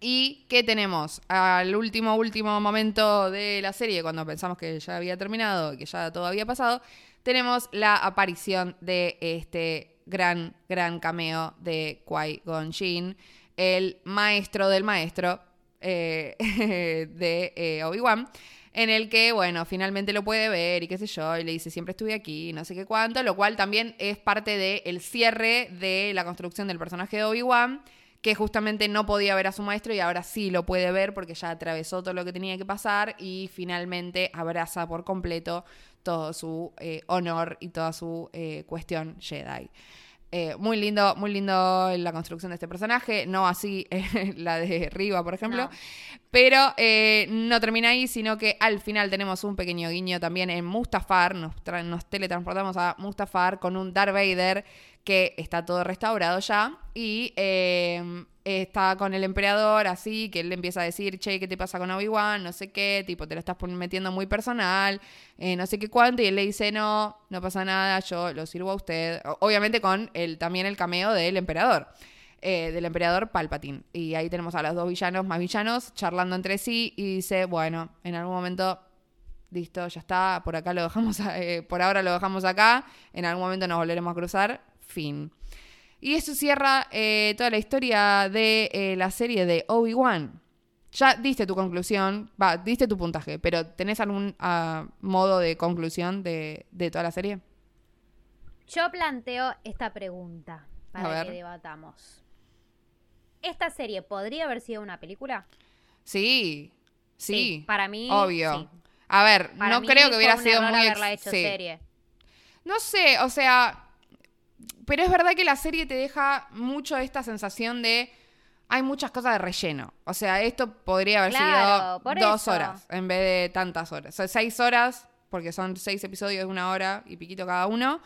¿Y qué tenemos? Al último, último momento de la serie, cuando pensamos que ya había terminado, que ya todo había pasado, tenemos la aparición de este gran, gran cameo de Qui-Gon Jinn, el maestro del maestro eh, de eh, Obi-Wan, en el que, bueno, finalmente lo puede ver y qué sé yo, y le dice, siempre estuve aquí, no sé qué cuánto, lo cual también es parte del cierre de la construcción del personaje de Obi-Wan, que justamente no podía ver a su maestro y ahora sí lo puede ver porque ya atravesó todo lo que tenía que pasar y finalmente abraza por completo todo su eh, honor y toda su eh, cuestión Jedi. Eh, muy lindo, muy lindo la construcción de este personaje, no así eh, la de Riva, por ejemplo. No. Pero eh, no termina ahí, sino que al final tenemos un pequeño guiño también en Mustafar. Nos, nos teletransportamos a Mustafar con un Darth Vader que está todo restaurado ya. Y eh, está con el emperador así, que él le empieza a decir, che, ¿qué te pasa con Obi-Wan? No sé qué, tipo, te lo estás metiendo muy personal, eh, no sé qué cuánto. Y él le dice, no, no pasa nada, yo lo sirvo a usted. Obviamente con el, también el cameo del emperador eh, del emperador Palpatine. Y ahí tenemos a los dos villanos más villanos charlando entre sí y dice, bueno, en algún momento, listo, ya está, por acá lo dejamos, eh, por ahora lo dejamos acá, en algún momento nos volveremos a cruzar, fin. Y eso cierra eh, toda la historia de eh, la serie de Obi-Wan. Ya diste tu conclusión, va, diste tu puntaje, pero ¿tenés algún ah, modo de conclusión de, de toda la serie? yo planteo esta pregunta para que debatamos. ¿Esta serie podría haber sido una película? Sí, sí, para mí, obvio. sí. A ver, Para no creo que hubiera sido muy... hecho sí. serie. No sé, o sea, pero es verdad que la serie te deja mucho esta sensación de hay muchas cosas de relleno. O sea, esto podría haber Claro, sido dos eso. horas en vez de tantas horas. O sea, seis horas, porque son seis episodios de una hora y piquito cada uno.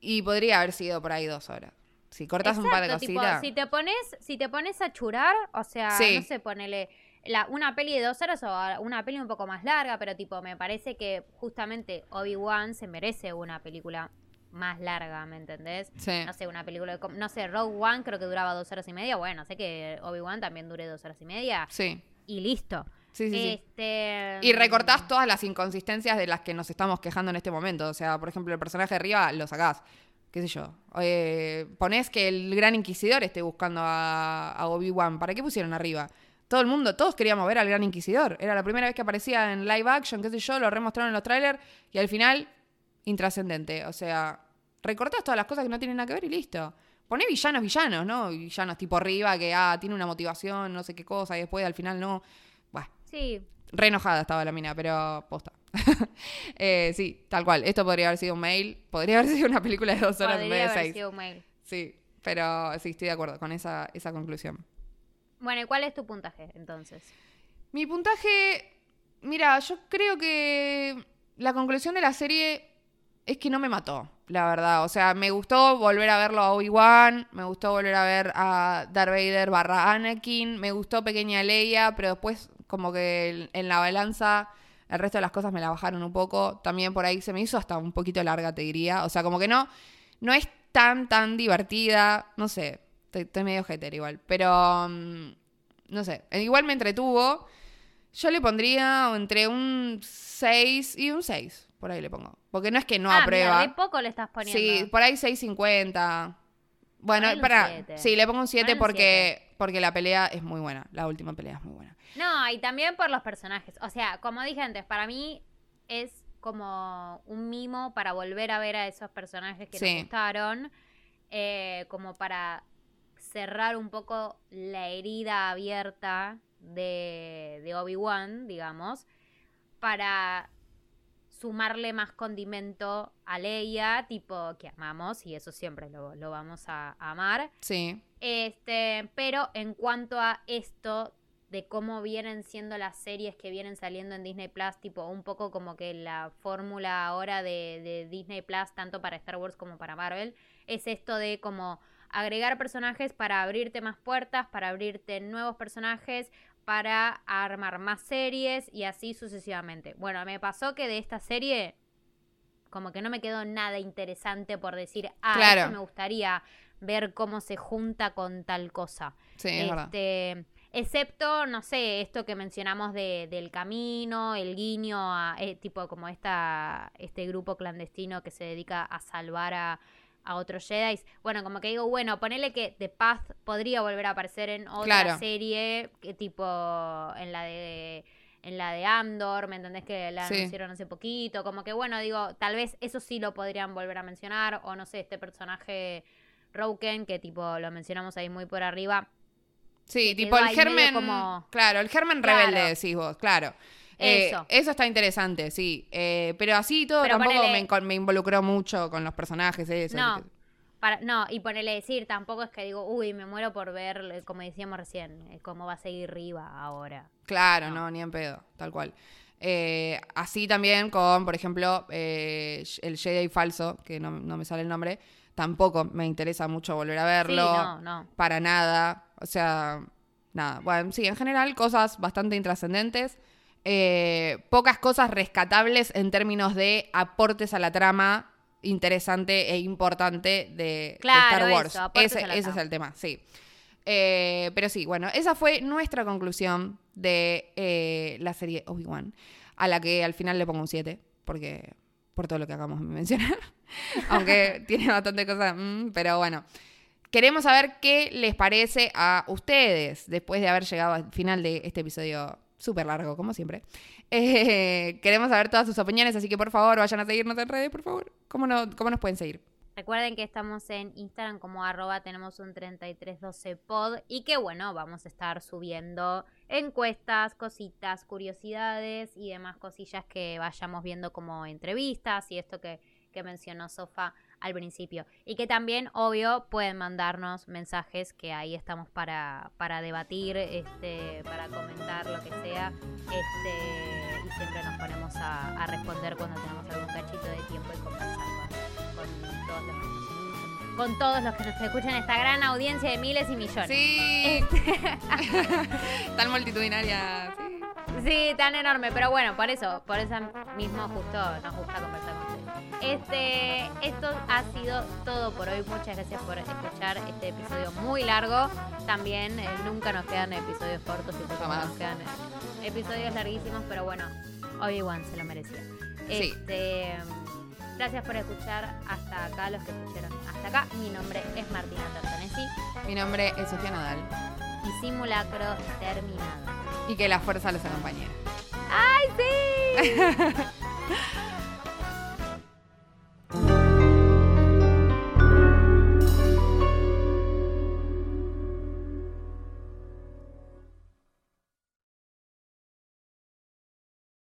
Y podría haber sido por ahí dos horas. Si cortas un par de cositas. si te pones, si te pones a churar, o sea, Sí. no sé, ponele la, una peli de dos horas o una peli un poco más larga, pero tipo, me parece que justamente Obi-Wan se merece una película más larga, ¿me entendés? Sí. No sé, una película, de no sé, Rogue One creo que duraba dos horas y media, bueno, sé que Obi-Wan también dure dos horas y media Sí, y listo. sí, sí. sí. Este, Y recortás todas las inconsistencias de las que nos estamos quejando en este momento. O sea, por ejemplo, el personaje de arriba lo sacás. ¿Qué sé yo? Eh, ponés que el gran inquisidor esté buscando a, a Obi-Wan. ¿Para qué pusieron arriba? Todo el mundo, todos queríamos ver al gran inquisidor. Era la primera vez que aparecía en live action, qué sé yo, lo remostraron en los trailers y al final, intrascendente. O sea, recortás todas las cosas que no tienen nada que ver y listo. Poné villanos, villanos, ¿no? Villanos tipo arriba que, ah, tiene una motivación, no sé qué cosa, y después al final no. Bueno, Sí, Re enojada estaba la mina, pero posta. Eh, sí, tal cual. Esto podría haber sido un mail. Podría haber sido una película de dos horas en podría vez de haber seis. sido un mail. Sí, pero sí, estoy de acuerdo con esa, esa conclusión. Bueno, ¿y cuál es tu puntaje entonces? Mi puntaje. Mira, yo creo que la conclusión de la serie es que no me mató, la verdad. O sea, me gustó volver a verlo a Obi-Wan, me gustó volver a ver a Darth Vader barra Anakin, me gustó Pequeña Leia, pero después como que en la balanza el resto de las cosas me la bajaron un poco. También por ahí se me hizo hasta un poquito larga, te diría. O sea, como que no, no es tan, tan divertida. No sé, estoy, estoy medio hater igual. Pero, mm, no sé, igual me entretuvo. Yo le pondría entre un 6 y un 6. Por ahí le pongo. Porque no es que no ah, aprueba. Mira, poco le estás poniendo. Sí, por ahí 6.50. Bueno, para. Sí, le pongo un 7 Ponele un porque, porque la pelea es muy buena. La última pelea es muy buena. No, y también por los personajes. O sea, como dije antes, para mí es como un mimo para volver a ver a esos personajes que Sí. nos gustaron. eh, como para cerrar un poco la herida abierta de, de Obi-Wan, digamos. Para sumarle más condimento a Leia, tipo que amamos, y eso siempre lo, lo vamos a amar. Sí. Este, pero en cuanto a esto de cómo vienen siendo las series que vienen saliendo en Disney Plus, tipo un poco como que la fórmula ahora de, de Disney Plus, tanto para Star Wars como para Marvel, es esto de como agregar personajes para abrirte más puertas, para abrirte nuevos personajes, para armar más series y así sucesivamente. Bueno, me pasó que de esta serie como que no me quedó nada interesante por decir, ah, Claro. esto me gustaría ver cómo se junta con tal cosa. Sí, es verdad. este, excepto, no sé, esto que mencionamos de, del camino, el guiño a eh, tipo como esta, este grupo clandestino que se dedica a salvar a, a otros Jedi. Bueno, como que digo, bueno, ponele que The Path podría volver a aparecer en otra Claro. serie, que tipo en la de en la de Andor, ¿me entendés? Que la Sí. anunciaron hace poquito. Como que bueno, digo, tal vez eso sí lo podrían volver a mencionar. O no sé, este personaje Roken, que tipo lo mencionamos ahí muy por arriba. Sí, tipo el germen. como- Claro, el germen Claro. rebelde decís vos, claro. Eh, Eso. eso está interesante, sí. Eh, pero así todo Pero tampoco ponele- me, involucró mucho con los personajes. Eso, No. Para, no, y ponerle decir, tampoco es que digo, uy, me muero por ver, como decíamos recién, eh, cómo va a seguir Riva ahora. Claro, No. no, ni en pedo, tal cual. Eh, así también con, por ejemplo, eh, el Jedi falso, que no, no me sale el nombre, tampoco me interesa mucho volver a verlo. Sí, no, no. Para nada. O sea, nada. Bueno, sí, en general, cosas bastante intrascendentes. Eh, pocas cosas rescatables en términos de aportes a la trama interesante e importante de, Star Wars. eso, ese es el tema, sí. Eh, pero sí, bueno, esa fue nuestra conclusión de eh, la serie Obi-Wan, a la que al final le pongo un 7, porque por todo lo que acabamos de mencionar. Aunque tiene bastante cosas, mm, pero bueno. Queremos saber qué les parece a ustedes después de haber llegado al final de este episodio súper largo, como siempre. Eh, queremos saber todas sus opiniones, así que por favor vayan a seguirnos en redes, por favor. ¿Cómo, no, cómo nos pueden seguir? Recuerden que estamos en Instagram como arroba tenemos un 3312pod y que bueno, vamos a estar subiendo encuestas, cositas, curiosidades y demás cosillas que vayamos viendo como entrevistas y esto que, que mencionó Sofa al principio. Y que también, obvio, pueden mandarnos mensajes que ahí estamos para, para debatir, este, para comentar lo que sea. Este, y siempre nos ponemos a, a responder cuando tenemos algún cachito de tiempo y conversar con, con todos los que nos, con todos los que nos escuchan esta gran audiencia de miles y millones. Sí, tan multitudinaria. Sí. Sí, tan enorme, pero bueno, por eso, por eso mismo justo nos gusta conversar con ustedes. Este, esto ha sido todo por hoy. Muchas gracias por escuchar este episodio muy largo. También eh, nunca nos quedan episodios cortos y Jamás. nos quedan eh, episodios larguísimos, pero bueno, Obi-Wan se lo merecía. Sí. Este, gracias por escuchar hasta acá, los que escucharon hasta acá. Mi nombre es Martina Tartanesi Mi nombre es Sofía Nadal y simulacro terminado. Y que la fuerza los acompañe. ¡Ay, sí!